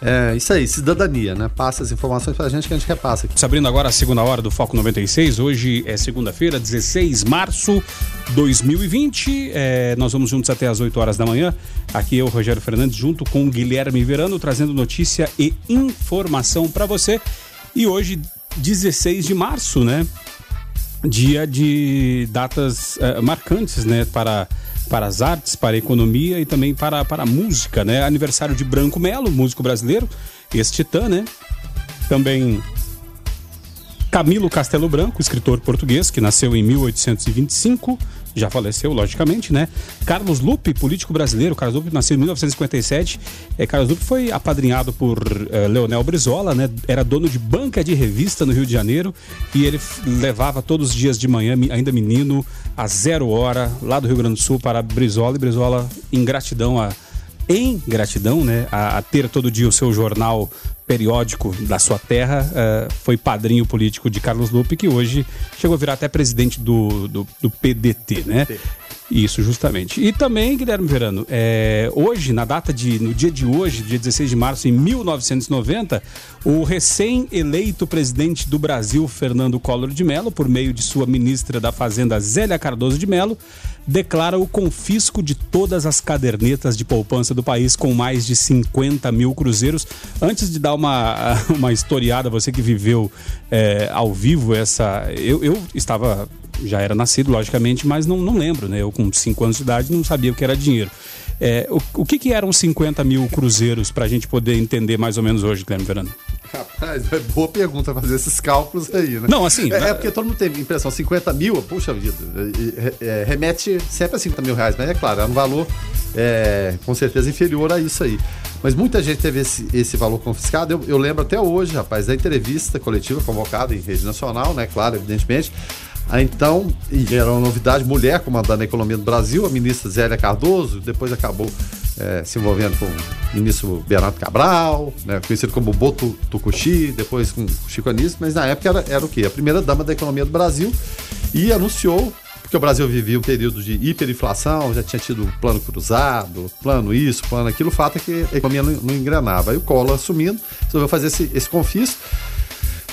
É isso aí, cidadania, né? Passa as informações pra gente que a gente repassa aqui. Abrindo agora a segunda hora do Foco 96, hoje é segunda-feira, 16 de março de 2020. É, nós vamos juntos até as 8 horas da manhã. Aqui eu, Rogério Fernandes, junto com Guilherme Verano, trazendo notícia e informação para você. E hoje, 16 de março, né? Dia de datas uh, marcantes, né? Para para as artes, para a economia e também para, para a música, né? Aniversário de Branco Melo, músico brasileiro, esse titã, né? Também Camilo Castelo Branco, escritor português, que nasceu em 1825, já faleceu, logicamente, né? Carlos Lupe, político brasileiro. Carlos Lupe nasceu em 1957. É, Carlos Lupe foi apadrinhado por é, Leonel Brizola, né? Era dono de banca de revista no Rio de Janeiro e ele levava todos os dias de manhã, ainda menino, a zero hora, lá do Rio Grande do Sul para Brizola. E Brizola, em gratidão a em gratidão, né, a, a, ter todo dia o seu jornal periódico da sua terra, uh, foi padrinho político de Carlos Lupe, que hoje chegou a virar até presidente do, do, do PDT, né? Isso, justamente. E também, Guilherme Verano, é, hoje, na data de. no dia de hoje, dia 16 de março, em 1990, o recém-eleito presidente do Brasil, Fernando Collor de Mello, por meio de sua ministra da Fazenda, Zélia Cardoso de Mello, declara o confisco de todas as cadernetas de poupança do país com mais de 50 mil cruzeiros. Antes de dar uma, uma historiada, você que viveu é, ao vivo essa. Eu, eu estava já era nascido, logicamente, mas não, não lembro, né? Eu com 5 anos de idade não sabia o que era dinheiro. É, o, o que, que eram 50 mil cruzeiros para a gente poder entender mais ou menos hoje, Guilherme Verano? Rapaz, é boa pergunta fazer esses cálculos aí, né? Não, assim. É, é porque todo mundo tem impressão, 50 mil, puxa vida, é, remete sempre a 50 mil reais, mas é claro, é um valor é, com certeza inferior a isso aí. Mas muita gente teve esse, esse valor confiscado. Eu, eu lembro até hoje, rapaz, da entrevista coletiva convocada em rede nacional, né? Claro, evidentemente então, e era uma novidade, mulher comandando a economia do Brasil, a ministra Zélia Cardoso, depois acabou é, se envolvendo com o ministro Bernardo Cabral, né, conhecido como Boto Tucuxi, depois com Chico Anísio, mas na época era, era o quê? A primeira dama da economia do Brasil e anunciou porque o Brasil vivia um período de hiperinflação, já tinha tido plano cruzado, plano isso, plano aquilo, o fato é que a economia não, não engrenava. Aí o Collor assumindo, resolveu fazer esse, esse confisco.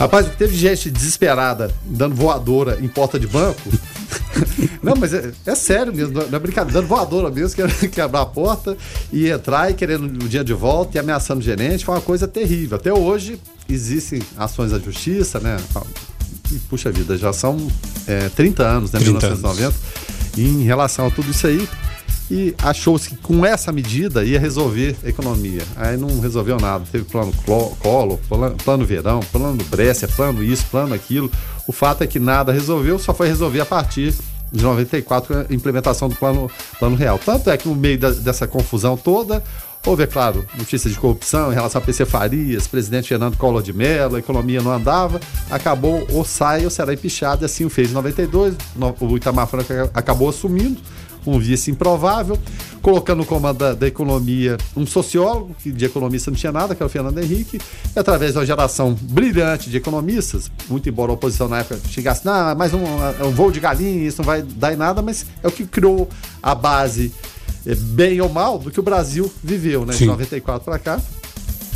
Rapaz, teve gente desesperada dando voadora em porta de banco. não, mas é, é, sério mesmo, não é brincadeira, dando voadora mesmo, querendo quebrar a porta e entrar e querendo o dia de volta e ameaçando o gerente. Foi uma coisa terrível. Até hoje existem ações da justiça, né? E, puxa vida, já são é, 30 anos, né? 30 1990. Anos. Em relação a tudo isso aí, e achou-se que com essa medida ia resolver a economia. Aí não resolveu nada. Teve plano Collor, plano, Verão, plano do Brescia, plano isso, plano aquilo. O fato é que nada resolveu, só foi resolver a partir de 94 a implementação do plano, plano real. Tanto é que no meio da, dessa confusão toda, houve, é claro, notícias de corrupção em relação a PC Farias, presidente Fernando Collor de Mello, a economia não andava, acabou ou sai ou será empichado, e assim o fez em 92, o Itamar Franco acabou assumindo, um vice improvável, colocando no comando da, da, economia um sociólogo, que de economista não tinha nada, que era o Fernando Henrique, e através de uma geração brilhante de economistas, muito embora a oposição na época chegasse, não, mais um, um voo de galinha, isso não vai dar em nada, mas é o que criou a base, é, bem ou mal, do que o Brasil viveu, né? Sim. De 94 para cá.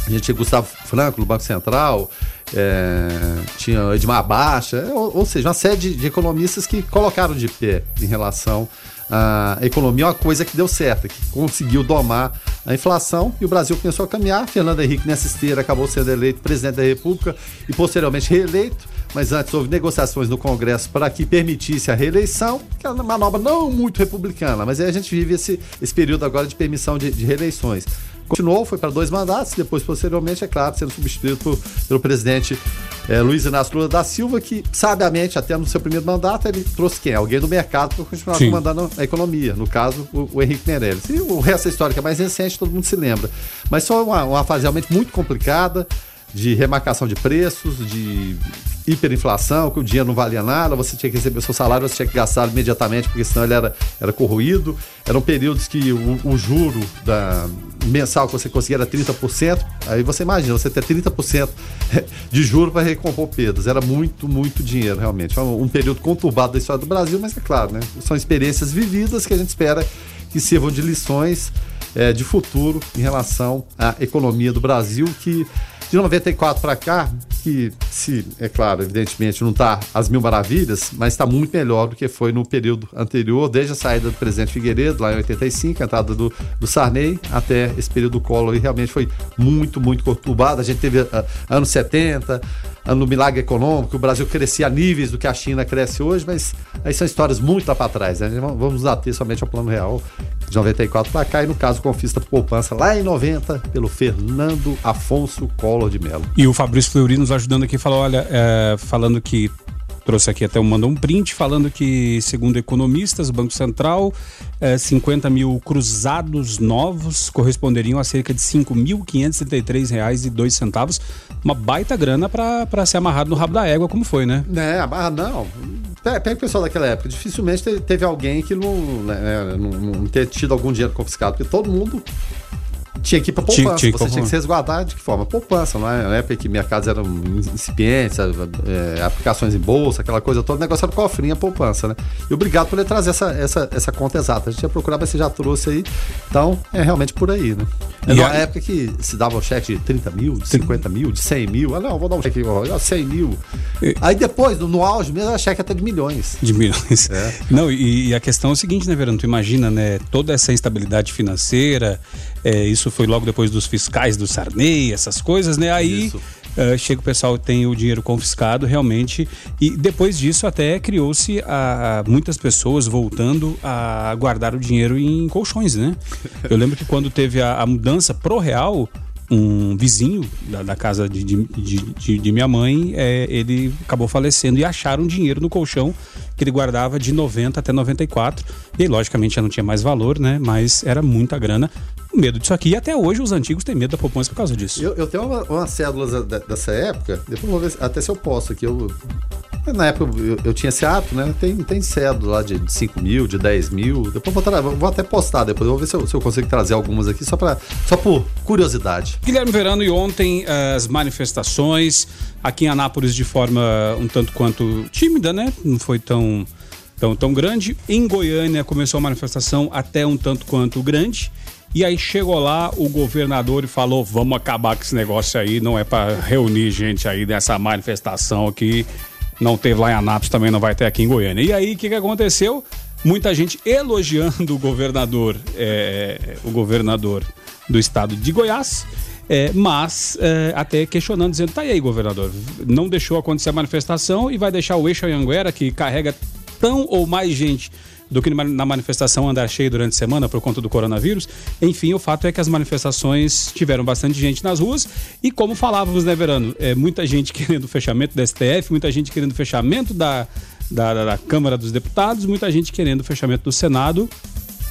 A gente tinha Gustavo Franco no Banco Central, é, tinha Edmar Baixa, é, ou, ou, seja, uma série de, de economistas que colocaram de pé em relação a economia é uma coisa que deu certo, que conseguiu domar a inflação e o Brasil começou a caminhar. Fernando Henrique, nessa esteira, acabou sendo eleito presidente da República e posteriormente reeleito. Mas antes houve negociações no Congresso para que permitisse a reeleição, que é uma manobra não muito republicana, mas aí a gente vive esse, esse período agora de permissão de, de reeleições. Continuou, foi para dois mandatos, depois, posteriormente, é claro, sendo substituído por, pelo presidente é, Luiz Inácio Lula da Silva, que, sabiamente, até no seu primeiro mandato, ele trouxe quem? Alguém do mercado para continuar Sim. comandando a economia, no caso, o, o Henrique Meirelles. E o resto da história, que é mais recente, todo mundo se lembra. Mas foi uma, uma fase realmente muito complicada de remarcação de preços, de hiperinflação, que o dinheiro não valia nada, você tinha que receber o seu salário, você tinha que gastar imediatamente, porque senão ele era, era corroído. Eram períodos que o, o juro da, mensal que você conseguia era 30%. Aí você imagina, você ter 30% de juro para recompor perdas. Era muito, muito dinheiro, realmente. Foi um período conturbado da história do Brasil, mas é claro, né? São experiências vividas que a gente espera que sirvam de lições é, de futuro em relação à economia do Brasil, que de 94 para cá, que se, é claro, evidentemente não está às mil maravilhas, mas está muito melhor do que foi no período anterior, desde a saída do presidente Figueiredo, lá em 85, a entrada do, do Sarney, até esse período do Collor, e realmente foi muito, muito conturbado. A gente teve uh, anos 70, ano milagre econômico, o Brasil crescia a níveis do que a China cresce hoje, mas aí são histórias muito lá para trás. Né? Vamos ater somente ao plano real de 94 para cá, e no caso, confista poupança lá em 90, pelo Fernando Afonso Collor de Mello. E o Fabrício Fleury nos ajudando aqui, falou, olha, é, falando que trouxe aqui até mandou um print falando que, segundo economistas, o Banco Central, é, 50 mil cruzados novos corresponderiam a cerca de R$ 5.533,02. Uma baita grana para ser amarrado no rabo da égua, como foi, né? É, amarra não. Pega o pessoal daquela época. Dificilmente teve alguém que não, né, não, não ter tido algum dinheiro confiscado, porque todo mundo tinha que ir para poupança. Tinha, tinha você tinha que se resguardar de que forma? Poupança, não é? Na época que mercados eram incipientes, é, aplicações em bolsa, aquela coisa toda, o negócio era cofrinha, poupança, né? E obrigado por ele trazer essa, essa, essa conta exata. A gente ia procurar, mas você já trouxe aí. Então, é realmente por aí, né? É na época que se dava um cheque de 30 mil, de 50 mil, de 100 mil. Ah, não, vou dar um cheque, ó, 100 mil. Aí depois, no, no auge mesmo, era cheque até de milhões. De milhões. É. Não, e, e, a questão é o seguinte, né, Verano? Tu imagina, né? Toda essa instabilidade financeira, é, isso foi logo depois dos fiscais do Sarney, essas coisas, né? Aí uh, chega o pessoal tem o dinheiro confiscado realmente e depois disso até criou-se a, muitas pessoas voltando a guardar o dinheiro em colchões, né? Eu lembro que quando teve a, a mudança pro real um vizinho da, da casa de, de, de, de, minha mãe, é, ele acabou falecendo e acharam dinheiro no colchão que ele guardava de 90 até 94. E logicamente já não tinha mais valor, né? Mas era muita grana. Medo disso aqui. E até hoje os antigos têm medo da poupança por causa disso. Eu, eu tenho umas uma cédulas dessa época, depois vou ver até se eu posso aqui. Eu, na época eu, eu, tinha esse ato, né? Tem, tem cédula lá de 5 mil, de 10 mil. Depois vou, vou até postar, depois vou ver se eu, se eu consigo trazer algumas aqui, só, pra, só por curiosidade. Guilherme Verano, e ontem as manifestações aqui em Anápolis de forma um tanto quanto tímida, né? Não foi tão, tão, tão grande. Em Goiânia começou a manifestação até um tanto quanto grande. E aí chegou lá o governador e falou: vamos acabar com esse negócio aí, não é para reunir gente aí nessa manifestação aqui não teve lá em Anápolis, também não vai ter aqui em Goiânia. E aí, o que, que aconteceu? Muita gente elogiando o governador, é, o governador do estado de Goiás, é, mas é, até questionando, dizendo: tá aí, governador, não deixou acontecer a manifestação e vai deixar o eixo Anhanguera, que carrega tão ou mais gente do que na manifestação andar cheio durante a semana por conta do coronavírus. Enfim, o fato é que as manifestações tiveram bastante gente nas ruas e como falávamos, né, Verano, é, muita gente querendo o fechamento da STF, muita gente querendo o fechamento da, da, da, da Câmara dos Deputados, muita gente querendo o fechamento do Senado.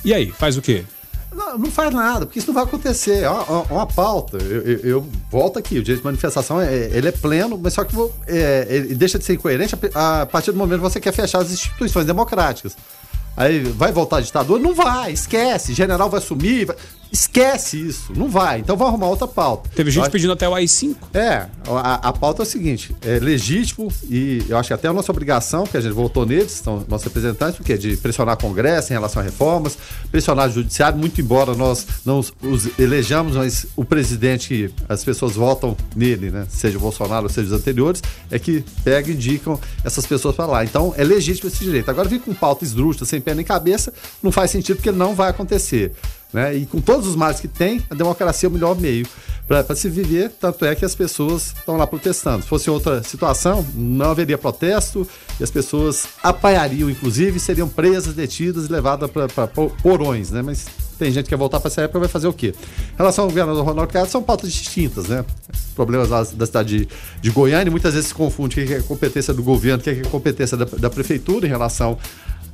E aí, faz o quê? Não, não faz nada, porque isso não vai acontecer. É uma, uma pauta. Eu, eu, eu, volto aqui, o direito de manifestação é, ele é pleno, mas só que é, ele deixa de ser incoerente a, a partir do momento que você quer fechar as instituições democráticas. Aí vai voltar a ditadura? Não vai, esquece. General vai sumir. Vai... Esquece isso, não vai. Então vamos arrumar outra pauta. Teve gente pedindo até o AI-5. É, a, a, pauta é o seguinte: é legítimo e eu acho que até a nossa obrigação, porque a gente votou neles, são nossos representantes, porque de pressionar o Congresso em relação a reformas, pressionar o Judiciário, muito embora nós não os, os elejamos, mas o presidente, as pessoas votam nele, né? Seja o Bolsonaro ou seja os anteriores, é que pegam e indicam essas pessoas para lá. Então é legítimo esse direito. Agora vir com pauta esdrúxula, sem pé nem cabeça, não faz sentido porque não vai acontecer. Né? E com todos os males que tem, a democracia é o melhor meio para se viver, tanto é que as pessoas estão lá protestando. Se fosse outra situação, não haveria protesto e as pessoas apanhariam, inclusive, seriam presas, detidas e levadas para porões, né? Mas tem gente que quer voltar para essa época, vai fazer o quê? Em relação ao governador Ronaldo Caiado, são pautas distintas, né? Problemas lá da cidade de, de Goiânia, muitas vezes se confunde o que é competência do governo, o que é competência da, da prefeitura em relação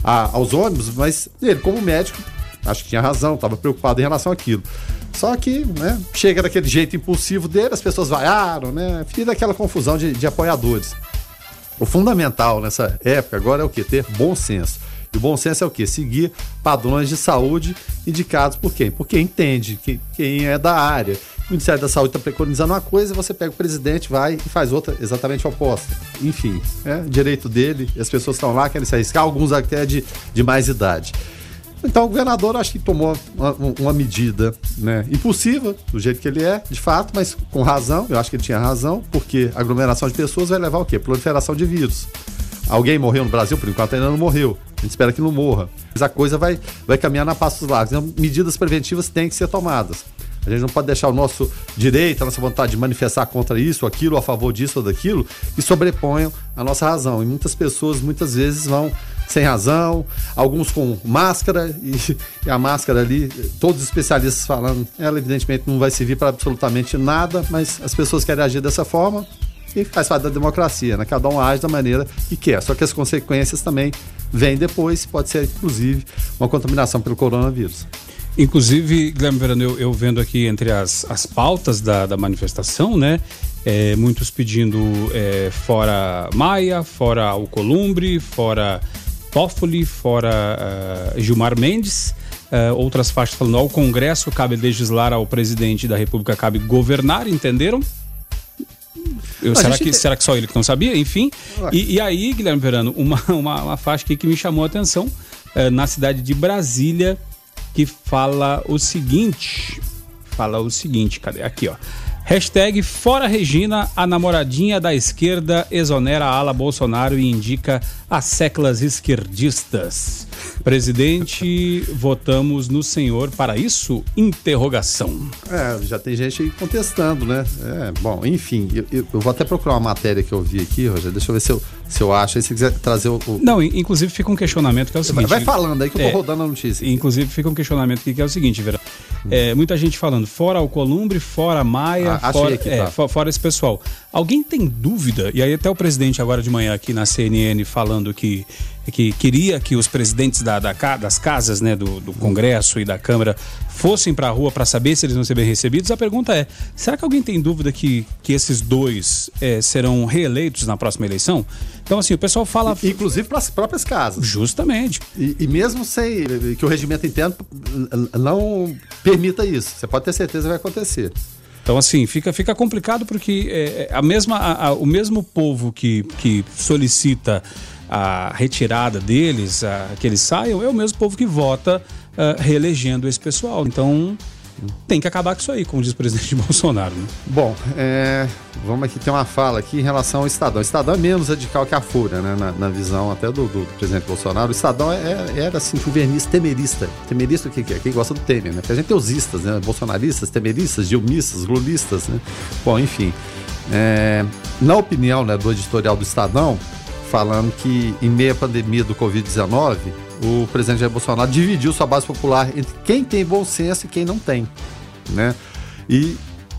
a, aos ônibus, mas ele, como médico, acho que tinha razão, estava preocupado em relação àquilo. Só que, né, chega daquele jeito impulsivo dele, as pessoas vaiaram, né? Fica aquela confusão de, de apoiadores. O fundamental nessa época agora é o que? Ter bom senso. E o bom senso é o quê? Seguir padrões de saúde indicados por quem? Por quem entende, que, quem é da área. O Ministério da Saúde está preconizando uma coisa, você pega o presidente, vai e faz outra exatamente oposta. Enfim, é direito dele, as pessoas estão lá, querem se arriscar, alguns até de, de mais idade. Então o governador acho que tomou uma, uma, medida né, impulsiva, do jeito que ele é, de fato, mas com razão, eu acho que ele tinha razão, porque aglomeração de pessoas vai levar o quê? Proliferação de vírus. Alguém morreu no Brasil, por enquanto ainda não morreu. A gente espera que não morra. Mas a coisa vai, vai caminhar na passos largos. Então, medidas preventivas têm que ser tomadas. A gente não pode deixar o nosso direito, a nossa vontade de manifestar contra isso, aquilo, a favor disso ou daquilo, que sobreponham a nossa razão. E muitas pessoas, muitas vezes, vão sem razão, alguns com máscara, e, e, a máscara ali, todos os especialistas falando, ela evidentemente não vai servir para absolutamente nada, mas as pessoas querem agir dessa forma e faz parte da democracia, né? Cada um age da maneira que quer. Só que as consequências também vêm depois, pode ser inclusive uma contaminação pelo coronavírus. Inclusive, Guilherme Verano, eu, eu vendo aqui entre as, as pautas da, da manifestação, né? É, muitos pedindo é, fora Maia, fora Alcolumbre, fora Toffoli, fora uh, Gilmar Mendes. Uh, outras faixas falando ao Congresso cabe legislar, ao presidente da República cabe governar, entenderam? Eu, será, que, será que só ele que não sabia? Enfim. E, e, aí, Guilherme Verano, uma, uma, uma, faixa aqui que me chamou a atenção uh, na cidade de Brasília, que fala o seguinte. Fala o seguinte, cadê? Aqui, ó. Hashtag Fora Regina, a namoradinha da esquerda exonera a ala Bolsonaro e indica as seclas esquerdistas. Presidente, votamos no senhor para isso? Interrogação. É, já tem gente contestando, né? É, bom, enfim, eu, eu, vou até procurar uma matéria que eu vi aqui, Rogério, deixa eu ver se eu, se eu acho. Aí se quiser trazer o, o... Não, inclusive fica um questionamento que é o seguinte. Vai falando aí que eu tô é, rodando a notícia. Inclusive fica um questionamento aqui que é o seguinte, Vera. É, muita gente falando, fora o Columbre, fora Maia, ah, fora, aqui, é, tá. fora esse pessoal. Alguém tem dúvida? E aí até o presidente agora de manhã aqui na CNN falando que que queria que os presidentes da, da das casas, né, do, do, Congresso e da Câmara fossem para a rua para saber se eles vão ser bem recebidos. A pergunta é: será que alguém tem dúvida que, que esses dois é, serão reeleitos na próxima eleição? Então, assim, o pessoal fala. Inclusive para as próprias casas. Justamente. E, e, mesmo sem que o regimento interno não permita isso, você pode ter certeza que vai acontecer. Então, assim, fica, fica complicado porque é, a mesma, a, a, o mesmo povo que, que solicita a retirada deles, a, que eles saiam, é o mesmo povo que vota uh, reelegendo esse pessoal. Então, tem que acabar com isso aí, como diz o presidente Bolsonaro. Né? Bom, é, vamos aqui ter uma fala aqui em relação ao Estadão. O Estadão é menos radical que a Fúria, né? Na, na visão até do, do, presidente Bolsonaro. O Estadão é, é, era assim, o verniz temerista. Temerista o que, é? Quem gosta do Temer, né? Porque a gente tem os istas, né? Bolsonaristas, temeristas, dilmistas, lulistas, né? Bom, enfim. É, na opinião né, do editorial do Estadão, falando que em meio à pandemia do Covid-19, o presidente Jair Bolsonaro dividiu sua base popular entre quem tem bom senso e quem não tem, né? E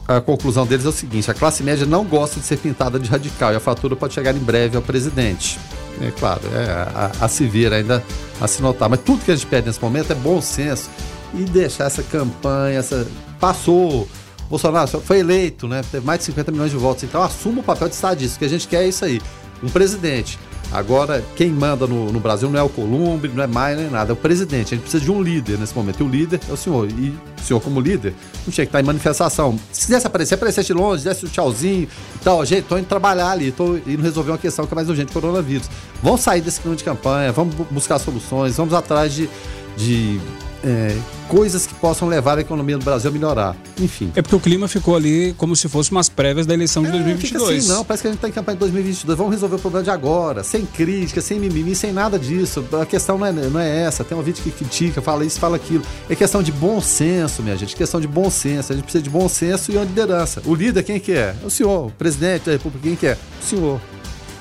a conclusão deles é o seguinte: a classe média não gosta de ser pintada de radical e a fatura pode chegar em breve ao presidente. É claro, é a, a se vir ainda a se notar. Mas tudo que a gente pede nesse momento é bom senso e deixar essa campanha, essa. Passou. Bolsonaro foi eleito, né? Teve mais de 50 milhões de votos. Então assuma o papel de estadista. Que a gente quer é isso aí. Um presidente Agora, quem manda no, no, Brasil não é o Columbre, não é mais nem nada, é o presidente. A gente precisa de um líder nesse momento. E o líder é o senhor. E o senhor, como líder, não tinha que estar em manifestação. Se quisesse aparecer, aparecesse de longe, desse um tchauzinho e tal. Gente, estou indo trabalhar ali, estou indo resolver uma questão que é mais urgente, coronavírus. Vamos sair desse clima de campanha, vamos buscar soluções, vamos atrás de, de é, coisas que possam levar a economia do Brasil a melhorar. Enfim. É porque o clima ficou ali como se fosse umas prévias da eleição de é, 2022. Assim, não, parece que a gente está em campanha de 2022. Vamos resolver o problema de agora, sem crítica, sem mimimi, sem nada disso. A questão não é, não é essa. Tem um vídeo que critica, fala isso, fala aquilo. É questão de bom senso, minha gente. Questão de bom senso. A gente precisa de bom senso e uma liderança. O líder, quem que é? O senhor. O presidente da República, quem que é? O senhor.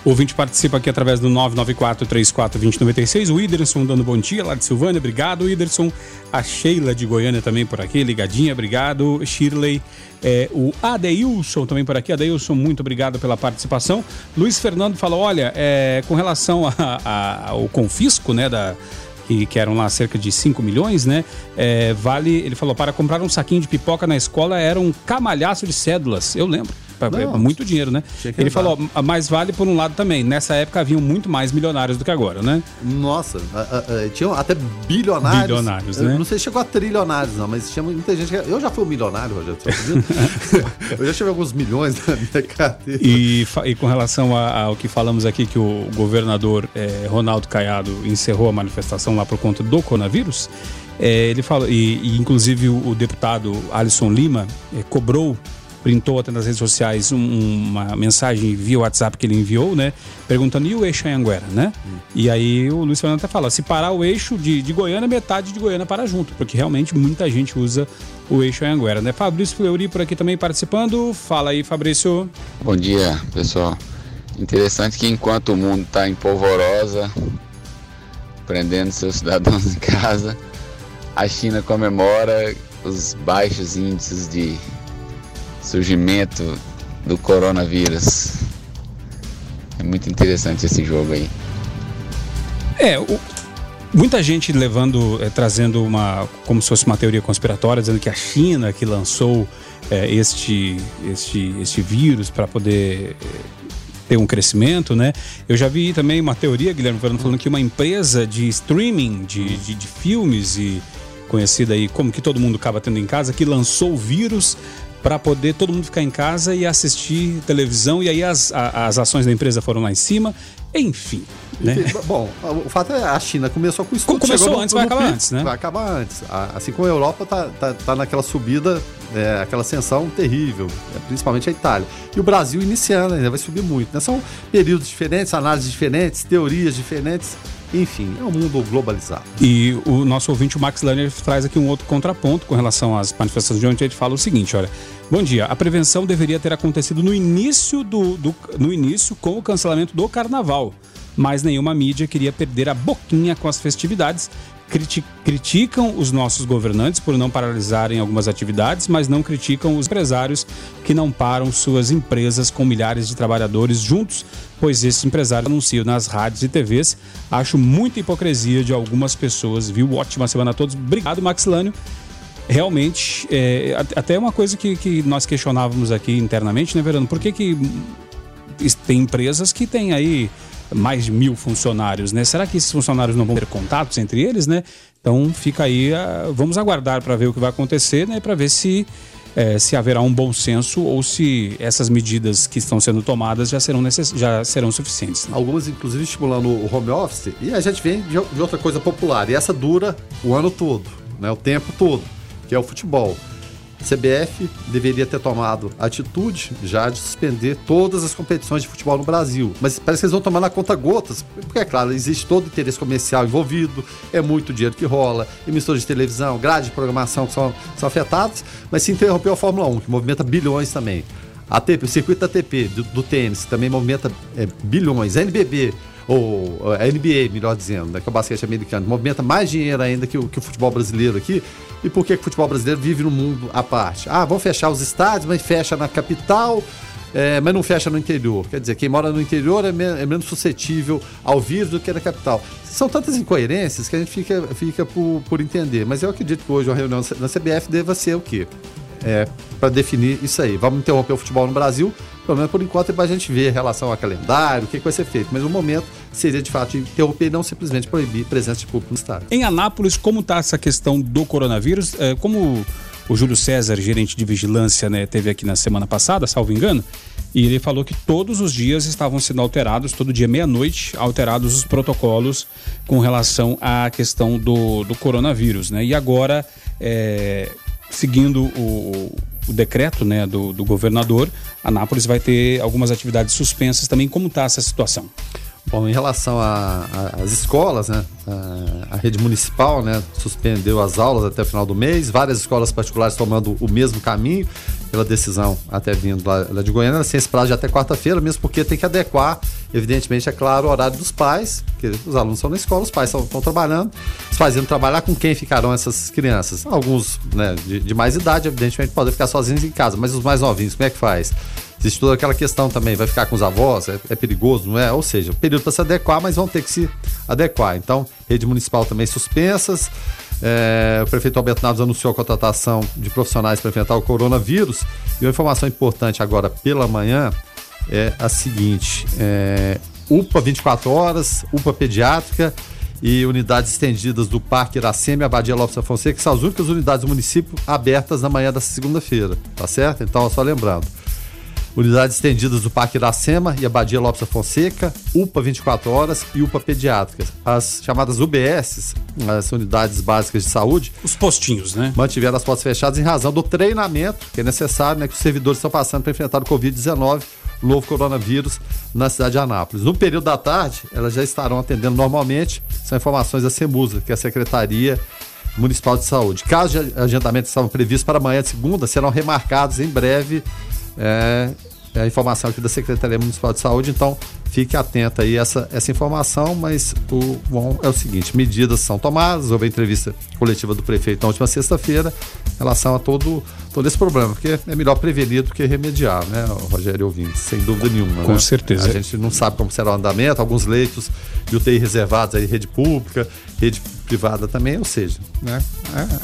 O ouvinte participa aqui através do 994-34-2096. O Iderson dando bom dia lá de Silvânia, obrigado, Iderson. A Sheila de Goiânia também por aqui, ligadinha, obrigado. Shirley. É, o Adeilson também por aqui. Adeilson, muito obrigado pela participação. Luiz Fernando falou: olha, é, com relação a, a, ao confisco, né, da, que, eram lá cerca de 5 milhões, né? É, vale, ele falou, para comprar um saquinho de pipoca na escola era um camalhaço de cédulas. Eu lembro. Não, muito dinheiro, né? Ele falou, mas vale por um lado também. Nessa época haviam muito mais milionários do que agora, né? Nossa, tinham até bilionários. Bilionários, né? Não sei se chegou a trilionários, não, mas tinha muita gente. Que... Eu já fui um milionário, Rogério. eu já tive alguns milhões na minha carteira. E, e com relação ao que falamos aqui, que o governador eh, Ronaldo Caiado encerrou a manifestação lá por conta do coronavírus. É, ele falou, e, e, inclusive o, o deputado Alisson Lima é, cobrou printou até nas redes sociais um, uma mensagem via WhatsApp que ele enviou, né? Perguntando, e o eixo Anhanguera, né? E aí o Luiz Fernando até fala, se parar o eixo de, de Goiânia, metade de Goiânia para junto, porque realmente muita gente usa o eixo Anhanguera, né? Fabrício Fleury por aqui também participando. Fala aí, Fabrício. Bom dia, pessoal. Interessante que enquanto o mundo está em polvorosa, prendendo seus cidadãos em casa, a China comemora os baixos índices de surgimento do coronavírus. É muito interessante esse jogo aí. É, o, muita gente levando, é, trazendo uma, como se fosse uma teoria conspiratória, dizendo que a China que lançou é, este, este, este vírus para poder é, ter um crescimento, né? Eu já vi também uma teoria, Guilherme falando que uma empresa de streaming de, de, de filmes e conhecida aí como que todo mundo acaba tendo em casa, que lançou o vírus para poder todo mundo ficar em casa e assistir televisão. E aí as, as ações da empresa foram lá em cima. Enfim. Né? Bom, o fato é a China começou com isso. Começou no, antes, no, vai acabar antes, né? Vai acabar antes. Assim como a Europa tá, tá, tá naquela subida, é, aquela ascensão terrível, é, principalmente a Itália. E o Brasil iniciando ainda, vai subir muito. Né? São períodos diferentes, análises diferentes, teorias diferentes. Enfim, é um mundo globalizado. E o nosso ouvinte, o Max Lerner, traz aqui um outro contraponto com relação às manifestações de ontem. Ele fala o seguinte: olha, bom dia, a prevenção deveria ter acontecido no início do, do no início com o cancelamento do carnaval mas nenhuma mídia queria perder a boquinha com as festividades. Criti criticam os nossos governantes por não paralisarem algumas atividades, mas não criticam os empresários que não param suas empresas com milhares de trabalhadores juntos, pois esses empresários anunciam nas rádios e TVs. Acho muita hipocrisia de algumas pessoas, viu? Ótima semana a todos. Obrigado, Maxilânio realmente, é, até uma coisa que, que nós questionávamos aqui internamente, né, Verano? Por que, que tem empresas que têm aí mais de mil funcionários, né? Será que esses funcionários não vão ter contatos entre eles, né? Então fica aí, uh, vamos aguardar para ver o que vai acontecer, né? Para ver se é, se haverá um bom senso ou se essas medidas que estão sendo tomadas já serão, necess... já serão suficientes. Né? Algumas, inclusive, estimulando o home office, e a gente vem de outra coisa popular, e essa dura o ano todo, né? o tempo todo, que é o futebol. CBF deveria ter tomado atitude já de suspender todas as competições de futebol no Brasil. Mas parece que eles vão tomar na conta gotas, porque é claro, existe todo o interesse comercial envolvido, é muito dinheiro que rola, emissoras de televisão, grade de programação que são, são afetados, mas se interrompeu a Fórmula 1, que movimenta bilhões também. A TP, o circuito da ATP, do, do tênis, também movimenta é, bilhões. A NBB, ou a NBA, melhor dizendo, né, que é o basquete americano, movimenta mais dinheiro ainda que o, que o futebol brasileiro aqui. E por que, que o futebol brasileiro vive num mundo à parte? Ah, vão fechar os estádios, mas fecha na capital, é, mas não fecha no interior. Quer dizer, quem mora no interior é, é, menos suscetível ao vírus do que na capital. São tantas incoerências que a gente fica, fica por, por entender. Mas eu acredito que hoje uma reunião na CBF deva ser o quê? É, para definir isso aí. Vamos interromper o futebol no Brasil, pelo menos por enquanto, é para a gente ver em relação ao calendário, o que, que vai ser feito. Mas o momento seria de fato interromper e não simplesmente proibir presença de público no estádio. Em Anápolis, como está essa questão do coronavírus? É, como o Júlio César, gerente de vigilância, né, teve aqui na semana passada, salvo engano, e ele falou que todos os dias estavam sendo alterados, todo dia meia-noite, alterados os protocolos com relação à questão do, do coronavírus, né? E agora, é, seguindo o, o decreto né, do, do governador, Anápolis vai ter algumas atividades suspensas também. Como está essa situação? Bom, em relação às escolas, né, a, a, rede municipal né, suspendeu as aulas até o final do mês, várias escolas particulares tomando o mesmo caminho, pela decisão até vindo lá, lá de Goiânia, sem esse prazo de até quarta-feira, mesmo porque tem que adequar, evidentemente, é claro, o horário dos pais, porque os alunos estão na escola, os pais estão trabalhando, indo trabalhar, com quem ficarão essas crianças? Alguns né, de, de mais idade, evidentemente, podem ficar sozinhos em casa, mas os mais novinhos, como é que faz? Existe toda aquela questão também, vai ficar com os avós, é, é perigoso, não é? Ou seja, período para se adequar, mas vão ter que se adequar. Então, rede municipal também suspensas. É, o prefeito Alberto Naves anunciou a contratação de profissionais para enfrentar o coronavírus. E uma informação importante agora pela manhã é a seguinte: é, UPA 24 horas, UPA pediátrica e unidades estendidas do Parque Iracema e Abadia Lopes da Fonseca, que são as únicas unidades do município abertas na manhã dessa segunda-feira, tá certo? Então, só lembrando. Unidades estendidas do Parque Iracema e Abadia Lopes da Fonseca, UPA 24 horas e UPA pediátricas. As chamadas UBS, as unidades básicas de saúde. Os postinhos, né? Mantiveram as portas fechadas em razão do treinamento que é necessário, né, que os servidores estão passando para enfrentar o Covid-19, o novo coronavírus, na cidade de Anápolis. No período da tarde, elas já estarão atendendo normalmente. São informações da CEMUSA, que é a Secretaria Municipal de Saúde. Casos de agendamento que estavam previstos para amanhã de segunda serão remarcados em breve é, é a informação aqui da Secretaria Municipal de Saúde, então fique atento aí a essa, essa informação, mas o bom é o seguinte, medidas são tomadas, houve a entrevista coletiva do prefeito na última sexta-feira em relação a todo, todo esse problema, porque é melhor prevenir do que remediar, né, Rogério Ouvinte, sem dúvida nenhuma. Com né? certeza. A gente não sabe como será o andamento, alguns leitos de UTI reservados aí, rede pública, rede privada também, ou seja, né,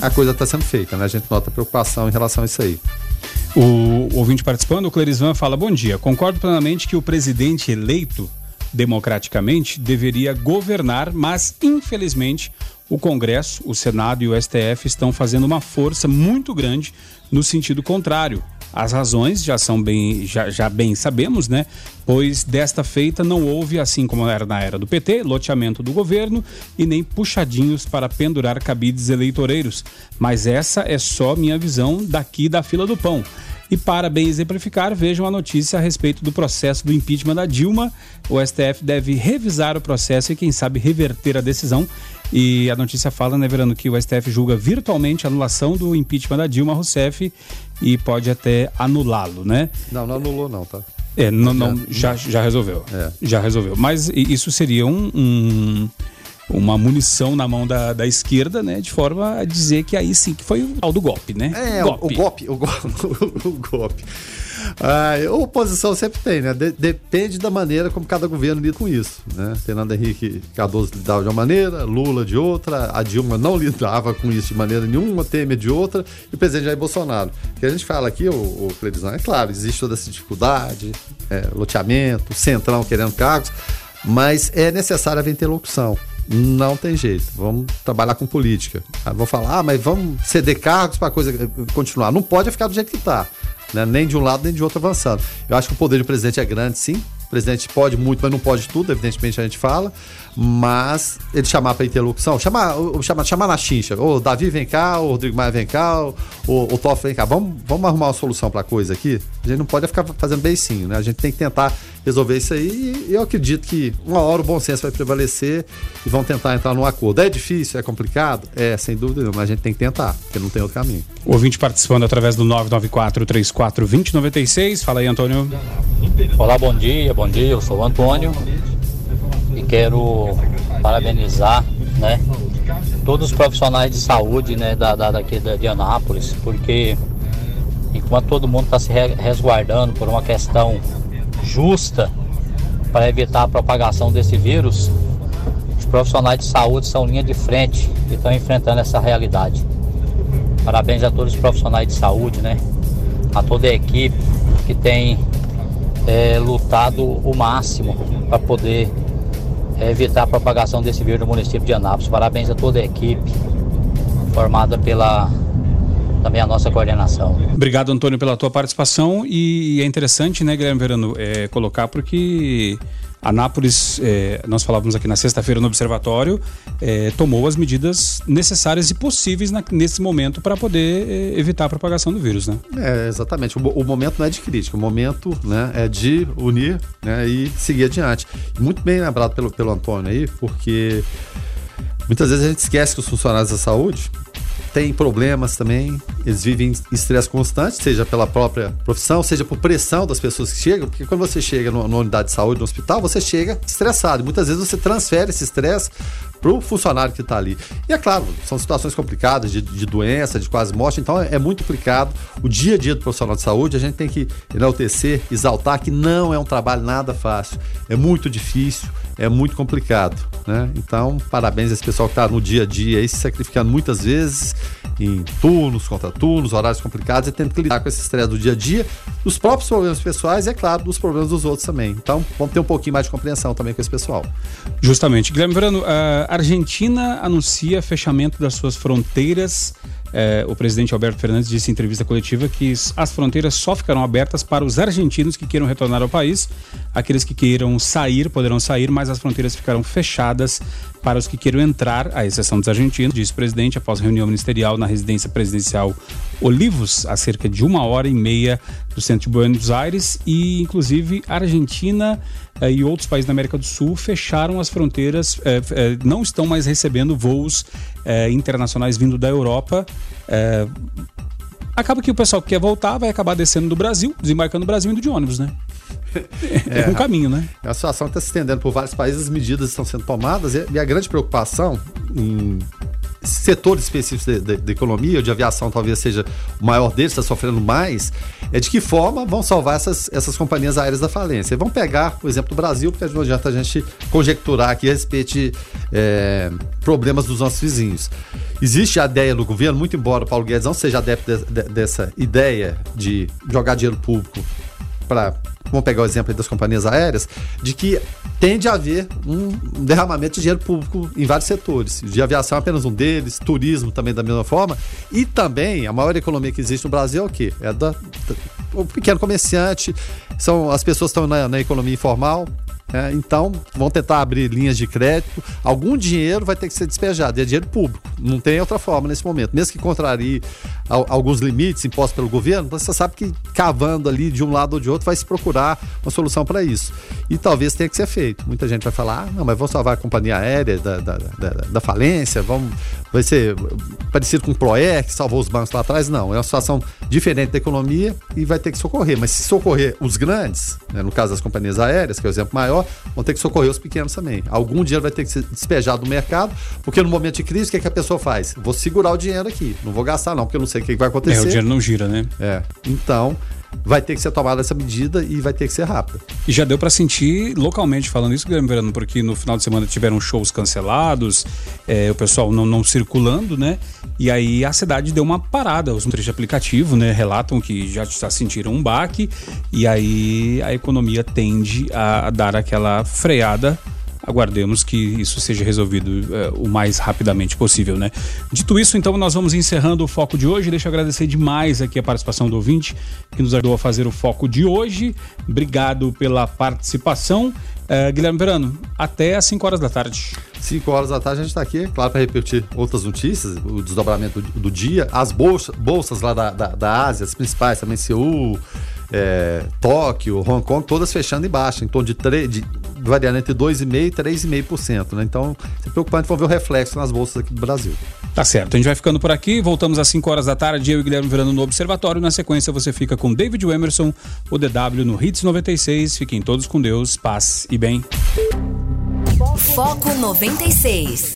a coisa está sendo feita, né, a gente nota preocupação em relação a isso aí. O ouvinte participando, o Clerisvan, fala: Bom dia. Concordo plenamente que o presidente eleito democraticamente deveria governar, mas infelizmente o Congresso, o Senado e o STF estão fazendo uma força muito grande no sentido contrário. As razões já são bem, já, já bem sabemos, né? Pois desta feita não houve, assim como era na era do PT, loteamento do governo e nem puxadinhos para pendurar cabides eleitoreiros. Mas essa é só minha visão daqui da fila do pão. E para bem exemplificar, vejam a notícia a respeito do processo do impeachment da Dilma. O STF deve revisar o processo e, quem sabe, reverter a decisão. E a notícia fala, né, Verano, que o STF julga virtualmente a anulação do impeachment da Dilma Rousseff e pode até anulá-lo, né? Não, não anulou, não, tá? É, não, não já, já resolveu. É. Já resolveu. Mas isso seria um, um uma munição na mão da, da esquerda, né? De forma a dizer que aí sim que foi o tal do golpe, né? É, golpe. O, golpe, o golpe, o golpe. Ah, oposição sempre tem, né? De, depende da maneira como cada governo lida com isso, né? Fernando Henrique Cardoso lidava de uma maneira, Lula de outra, a Dilma não lidava com isso de maneira nenhuma, Temer de outra, e o presidente Jair Bolsonaro. O que a gente fala aqui, o, o é claro, existe toda essa dificuldade, é, loteamento, centrão querendo cargos, mas é necessário haver interlocução. Não tem jeito. Vamos trabalhar com política. Ah, vou falar, ah, mas vamos ceder cargos para a coisa continuar. Não pode ficar do jeito que está. Né? Nem de um lado, nem de outro avançando. Eu acho que o poder do presidente é grande, sim. O presidente pode muito, mas não pode tudo, evidentemente a gente fala. Mas ele chamar para interlocução, chamar, chamar, chamar na chincha. Ô, Davi vem cá, o Rodrigo Maia vem cá, o, o Toff vem cá. Vamos, vamos arrumar uma solução para a coisa aqui? A gente não pode ficar fazendo beicinho, né? A gente tem que tentar resolver isso aí e eu acredito que uma hora o bom senso vai prevalecer e vão tentar entrar num acordo. É difícil, é complicado? É, sem dúvida nenhuma, mas a gente tem que tentar, porque não tem outro caminho. O ouvinte participando através do 994 34 2096. Fala aí, Antônio. Olá, bom dia, bom dia. Eu sou o Antônio. Quero parabenizar, né, todos os profissionais de saúde, né, da, da daqui de Anápolis, porque enquanto todo mundo está se resguardando por uma questão justa para evitar a propagação desse vírus, os profissionais de saúde são linha de frente e estão enfrentando essa realidade. Parabéns a todos os profissionais de saúde, né? A toda a equipe que tem é, lutado o máximo para poder é, evitar a propagação desse vírus no município de Anápolis. Parabéns a toda a equipe formada pela também a nossa coordenação. Obrigado, Antônio, pela tua participação e é interessante, né, Guilherme Verano, é, colocar porque Anápolis, é, nós falávamos aqui na sexta-feira no Observatório, é, tomou as medidas necessárias e possíveis na, nesse momento para poder é, evitar a propagação do vírus, né? É, exatamente. O, o, momento não é de crítica, o momento né, é de unir né, e seguir adiante. Muito bem lembrado pelo, pelo Antônio aí, porque muitas vezes a gente esquece que os funcionários da saúde têm problemas também, eles vivem em estresse constante, seja pela própria profissão, seja por pressão das pessoas que chegam, porque quando você chega numa unidade de saúde, no hospital, você chega estressado. Muitas vezes você transfere esse estresse para o funcionário que está ali. E é claro, são situações complicadas de, de doença, de quase morte, então é, é, muito complicado. O dia a dia do profissional de saúde, a gente tem que enaltecer, exaltar que não é um trabalho nada fácil, é muito difícil, é muito complicado. Né? Então, parabéns a esse pessoal que está no dia a dia aí, se sacrificando muitas vezes em turnos, contra turnos, horários complicados e tendo que lidar com esse estresse do dia a dia, dos próprios problemas pessoais e, é claro, dos problemas dos outros também. Então, vamos ter um pouquinho mais de compreensão também com esse pessoal. Justamente. Guilherme Verano, a Argentina anuncia fechamento das suas fronteiras é, o presidente Alberto Fernandes disse em entrevista coletiva que as fronteiras só ficarão abertas para os argentinos que queiram retornar ao país. Aqueles que queiram sair poderão sair, mas as fronteiras ficarão fechadas para os que queiram entrar, à exceção dos argentinos, disse o presidente após reunião ministerial na residência presidencial Olivos, a cerca de uma hora e meia do centro de Buenos Aires. E, inclusive, a Argentina e outros países da América do Sul fecharam as fronteiras, eh, eh, não estão mais recebendo voos internacionais vindo da Europa. acaba que o pessoal que quer voltar vai acabar descendo do Brasil, desembarcando no Brasil indo de ônibus, né? É, é um caminho, né? É uma situação está se estendendo por vários países, as medidas estão sendo tomadas e a grande preocupação em setores específicos da economia, de aviação talvez seja o maior deles, está sofrendo mais, é de que forma vão salvar essas, essas companhias aéreas da falência. Vamos pegar o exemplo do Brasil, porque não adianta a gente conjecturar aqui a respeito de é, problemas dos nossos vizinhos. Existe a ideia do governo, muito embora o Paulo Guedes não seja adepto de, de, dessa ideia de jogar dinheiro público para vamos pegar o exemplo das companhias aéreas, de que tende a haver um derramamento de dinheiro público em vários setores. De aviação é apenas um deles, turismo também da mesma forma, e também a maior economia que existe no Brasil é o quê? É da, da o pequeno comerciante, são as pessoas estão na, na economia informal, é, então, vão tentar abrir linhas de crédito. Algum dinheiro vai ter que ser despejado, e é dinheiro público. Não tem outra forma nesse momento. Mesmo que contrarie alguns limites impostos pelo governo, você sabe que cavando ali de um lado ou de outro vai se procurar uma solução para isso. E talvez tenha que ser feito. Muita gente vai falar: ah, não, mas vamos salvar a companhia aérea da, da, da, da falência, vamos, vai ser parecido com o Proer, que salvou os bancos lá atrás. Não, é uma situação diferente da economia e vai ter que socorrer. Mas se socorrer os grandes, né, no caso das companhias aéreas, que é o exemplo maior, vão ter que socorrer os pequenos também. Algum dinheiro vai ter que ser despejado do mercado, porque no momento de crise, o que, é que a pessoa faz? Vou segurar o dinheiro aqui, não vou gastar não, porque eu não sei o que, vai acontecer. É, o dinheiro não gira, né? É. Então, vai ter que ser tomada essa medida e vai ter que ser rápida. E já deu para sentir localmente falando isso, Guilherme Verano, porque no final de semana tiveram shows cancelados, é, o pessoal não, não circulando, né? E aí a cidade deu uma parada, os motores de aplicativo, né, relatam que já, já sentiram um baque e aí a economia tende a, a dar aquela freada aguardemos que isso seja resolvido é, o mais rapidamente possível, né? Dito isso, então nós vamos encerrando o foco de hoje. Deixa eu agradecer demais aqui a participação do ouvinte que nos ajudou a fazer o foco de hoje. Obrigado pela participação. É, Guilherme Verano, até às 5 horas da tarde. 5 horas da tarde a gente está aqui, claro, para repetir outras notícias, o desdobramento do, dia, as bolsas, bolsas lá da, da, da Ásia, as principais também, Seul, é, Tóquio, Hong Kong, todas fechando em baixa, em torno de, 3, de variando entre 2,5% e 3,5%. Né? Então, é preocupante, vamos ver o reflexo nas bolsas aqui do Brasil. Tá certo. A gente vai ficando por aqui. Voltamos às 5 horas da tarde. Eu e Guilherme Verano no Observatório. Na sequência, você fica com David Emerson, o DW no Hits 96. Fiquem todos com Deus, paz e bem. Foco 96.